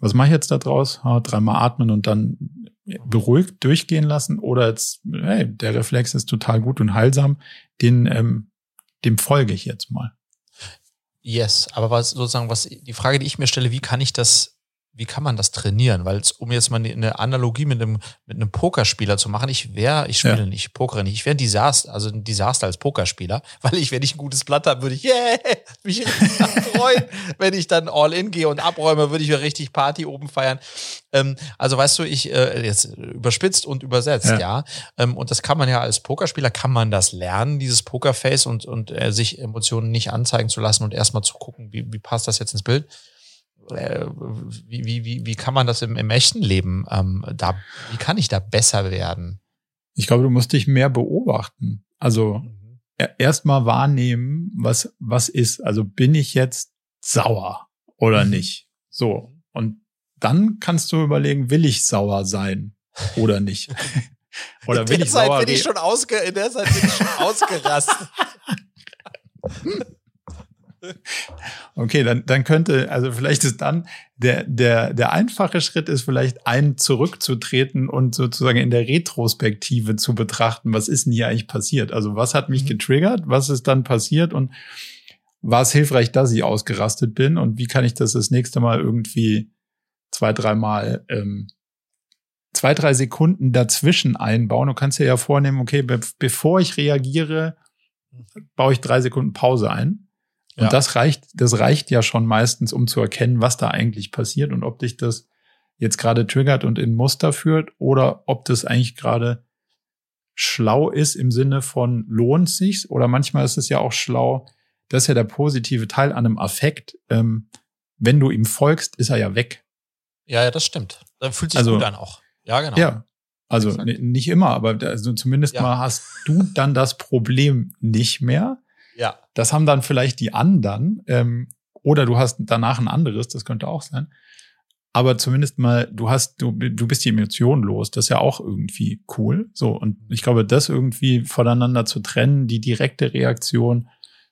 was mache ich jetzt da draus? Ha, dreimal atmen und dann beruhigt durchgehen lassen oder jetzt, hey, der Reflex ist total gut und heilsam, den, ähm, dem folge ich jetzt mal. Yes, aber was sozusagen, was die Frage, die ich mir stelle, wie kann ich das wie kann man das trainieren? Weil um jetzt mal eine Analogie mit einem, mit einem Pokerspieler zu machen, ich wäre, ich spiele ja. nicht, Poker nicht, ich wäre ein Desaster, also ein Desaster als Pokerspieler, *laughs* weil ich, wenn ich ein gutes Blatt habe, würde ich yeah, *laughs* mich freuen. *laughs* wenn ich dann all in gehe und abräume, würde ich mir richtig Party oben feiern. Ähm, also weißt du, ich äh, jetzt überspitzt und übersetzt, ja. ja. Ähm, und das kann man ja als Pokerspieler, kann man das lernen, dieses Pokerface und, und äh, sich Emotionen nicht anzeigen zu lassen und erstmal zu gucken, wie, wie passt das jetzt ins Bild äh, wie, wie, wie, wie kann man das im, im echten Leben ähm, da, wie kann ich da besser werden? Ich glaube, du musst dich mehr beobachten. Also mhm. erstmal wahrnehmen, was, was ist. Also bin ich jetzt sauer oder mhm. nicht? So. Und dann kannst du überlegen, will ich sauer sein oder nicht? *laughs* oder will ich Zeit sauer bin ich schon ausge In der Zeit bin ich schon *laughs* ausgerastet. *laughs* Okay, dann, dann könnte, also vielleicht ist dann der, der, der einfache Schritt ist vielleicht einen zurückzutreten und sozusagen in der Retrospektive zu betrachten, was ist denn hier eigentlich passiert? Also was hat mich mhm. getriggert? Was ist dann passiert? Und war es hilfreich, dass ich ausgerastet bin? Und wie kann ich das das nächste Mal irgendwie zwei, dreimal, ähm, zwei, drei Sekunden dazwischen einbauen? Du kannst dir ja vornehmen, okay, be bevor ich reagiere, baue ich drei Sekunden Pause ein. Und ja. das reicht, das reicht ja schon meistens, um zu erkennen, was da eigentlich passiert und ob dich das jetzt gerade triggert und in Muster führt oder ob das eigentlich gerade schlau ist im Sinne von lohnt sich's oder manchmal ist es ja auch schlau, das ist ja der positive Teil an einem Affekt. Ähm, wenn du ihm folgst, ist er ja weg. Ja, ja, das stimmt. Dann fühlt sich also, gut an auch. Ja, genau. Ja, also nicht immer, aber also zumindest ja. mal hast du dann das Problem nicht mehr. Das haben dann vielleicht die anderen. Ähm, oder du hast danach ein anderes, das könnte auch sein. Aber zumindest mal, du hast, du, du bist die Emotion los. Das ist ja auch irgendwie cool. So. Und ich glaube, das irgendwie voneinander zu trennen, die direkte Reaktion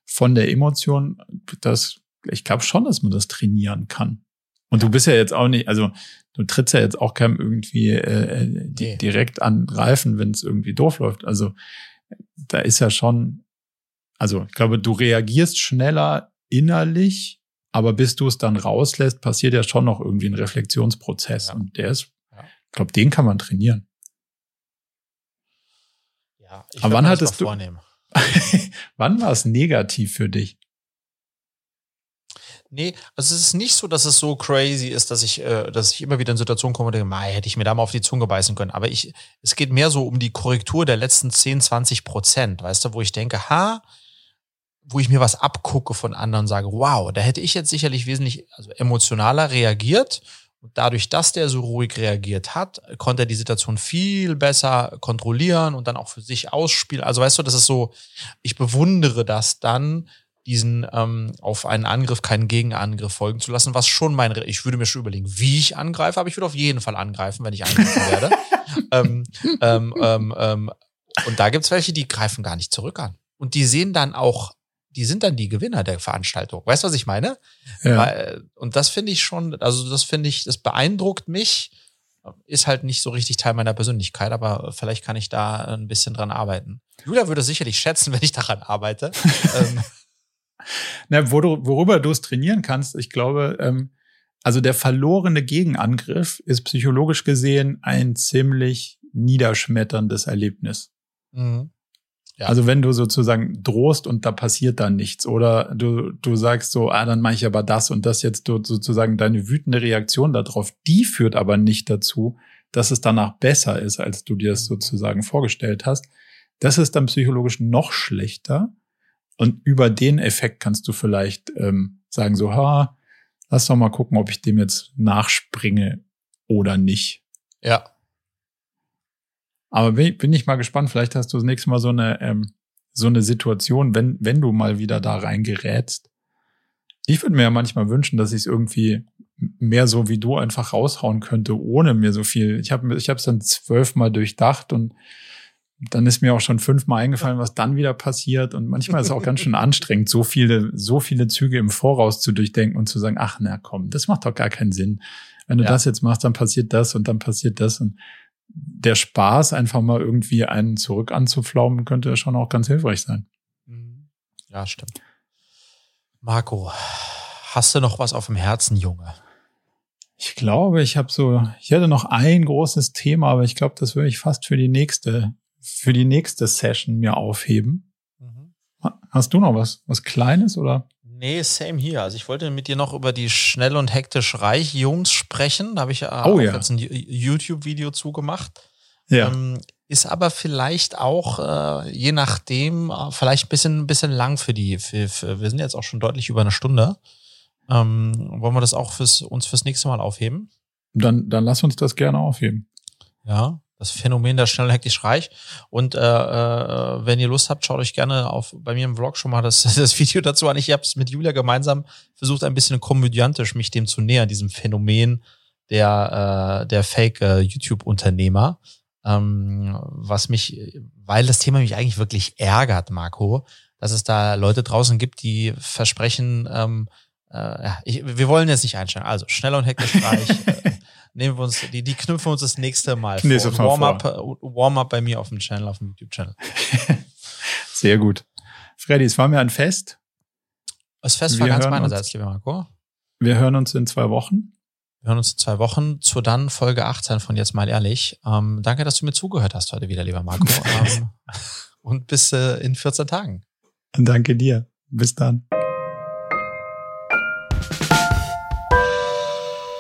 von der Emotion, das, ich glaube schon, dass man das trainieren kann. Und du bist ja jetzt auch nicht, also du trittst ja jetzt auch keinem irgendwie äh, äh nee. direkt an Reifen, wenn es irgendwie doof läuft. Also da ist ja schon, also ich glaube, du reagierst schneller innerlich, aber bis du es dann rauslässt, passiert ja schon noch irgendwie ein Reflexionsprozess. Ja. Und der ist, ja. ich glaube, den kann man trainieren. Ja, ich aber wann hattest du, vornehmen. *laughs* wann war es negativ für dich? Nee, also es ist nicht so, dass es so crazy ist, dass ich, äh, dass ich immer wieder in Situationen komme und denke, mei, hätte ich mir da mal auf die Zunge beißen können. Aber ich, es geht mehr so um die Korrektur der letzten 10, 20 Prozent, weißt du, wo ich denke, ha, wo ich mir was abgucke von anderen und sage, wow, da hätte ich jetzt sicherlich wesentlich also emotionaler reagiert. Und dadurch, dass der so ruhig reagiert hat, konnte er die Situation viel besser kontrollieren und dann auch für sich ausspielen. Also weißt du, das ist so, ich bewundere das dann, diesen ähm, auf einen Angriff keinen Gegenangriff folgen zu lassen, was schon mein, ich würde mir schon überlegen, wie ich angreife, aber ich würde auf jeden Fall angreifen, wenn ich angreifen werde. *laughs* ähm, ähm, ähm, ähm, und da gibt's welche, die greifen gar nicht zurück an. Und die sehen dann auch, die sind dann die Gewinner der Veranstaltung. Weißt du, was ich meine? Ja. Weil, und das finde ich schon, also das finde ich, das beeindruckt mich, ist halt nicht so richtig Teil meiner Persönlichkeit, aber vielleicht kann ich da ein bisschen dran arbeiten. Julia würde sicherlich schätzen, *laughs* wenn ich daran arbeite. Na, worüber du es trainieren kannst, ich glaube, ähm, also der verlorene Gegenangriff ist psychologisch gesehen ein ziemlich niederschmetterndes Erlebnis. Mhm. Ja. Also wenn du sozusagen drohst und da passiert dann nichts oder du, du sagst so, ah, dann mache ich aber das und das jetzt du, sozusagen deine wütende Reaktion darauf, die führt aber nicht dazu, dass es danach besser ist, als du dir es sozusagen vorgestellt hast. Das ist dann psychologisch noch schlechter. Und über den Effekt kannst du vielleicht ähm, sagen, so, ha, lass doch mal gucken, ob ich dem jetzt nachspringe oder nicht. Ja. Aber bin, bin ich mal gespannt, vielleicht hast du das nächste Mal so eine, ähm, so eine Situation, wenn, wenn du mal wieder da reingerätst. Ich würde mir ja manchmal wünschen, dass ich es irgendwie mehr so wie du einfach raushauen könnte, ohne mir so viel. Ich habe ich es dann zwölfmal durchdacht und dann ist mir auch schon fünfmal eingefallen, was dann wieder passiert. Und manchmal ist es auch ganz schön anstrengend, so viele, so viele Züge im Voraus zu durchdenken und zu sagen, ach na komm, das macht doch gar keinen Sinn. Wenn du ja. das jetzt machst, dann passiert das und dann passiert das. Und der Spaß, einfach mal irgendwie einen zurück anzuflaumen, könnte ja schon auch ganz hilfreich sein. Ja, stimmt. Marco, hast du noch was auf dem Herzen, Junge? Ich glaube, ich habe so, ich hätte noch ein großes Thema, aber ich glaube, das würde ich fast für die nächste für die nächste Session mir aufheben. Mhm. Hast du noch was? Was Kleines oder? Nee, same hier. Also ich wollte mit dir noch über die schnell und hektisch reich Jungs sprechen. Da habe ich äh, oh, ja. jetzt ein YouTube-Video zugemacht. Ja. Ähm, ist aber vielleicht auch, äh, je nachdem, äh, vielleicht ein bisschen, bisschen lang für die. Für, für, wir sind jetzt auch schon deutlich über eine Stunde. Ähm, wollen wir das auch fürs, uns fürs nächste Mal aufheben? Dann, dann lass uns das gerne aufheben. Ja, das Phänomen der schnell hektisch reich. Und äh, äh, wenn ihr Lust habt, schaut euch gerne auf bei mir im Vlog schon mal das, *laughs* das Video dazu an. Ich habe es mit Julia gemeinsam versucht, ein bisschen komödiantisch mich dem zu nähern, diesem Phänomen der, äh, der Fake-YouTube-Unternehmer. Ähm, was mich, weil das Thema mich eigentlich wirklich ärgert, Marco, dass es da Leute draußen gibt, die versprechen, ähm, äh, ich, wir wollen jetzt nicht einsteigen. Also schneller und hektisch äh, *laughs* nehmen wir uns, die, die knüpfen wir uns das nächste Mal Nächstes vor. Warm-up Warm bei mir auf dem Channel, auf dem YouTube-Channel. *laughs* Sehr gut. Freddy, es war mir ein Fest. Das Fest war ganz meinerseits, lieber Marco. Wir hören uns in zwei Wochen. Wir hören uns in zwei Wochen zu dann Folge 18 von Jetzt mal ehrlich. Ähm, danke, dass du mir zugehört hast heute wieder, lieber Marco. *laughs* ähm, und bis äh, in 14 Tagen. Danke dir. Bis dann.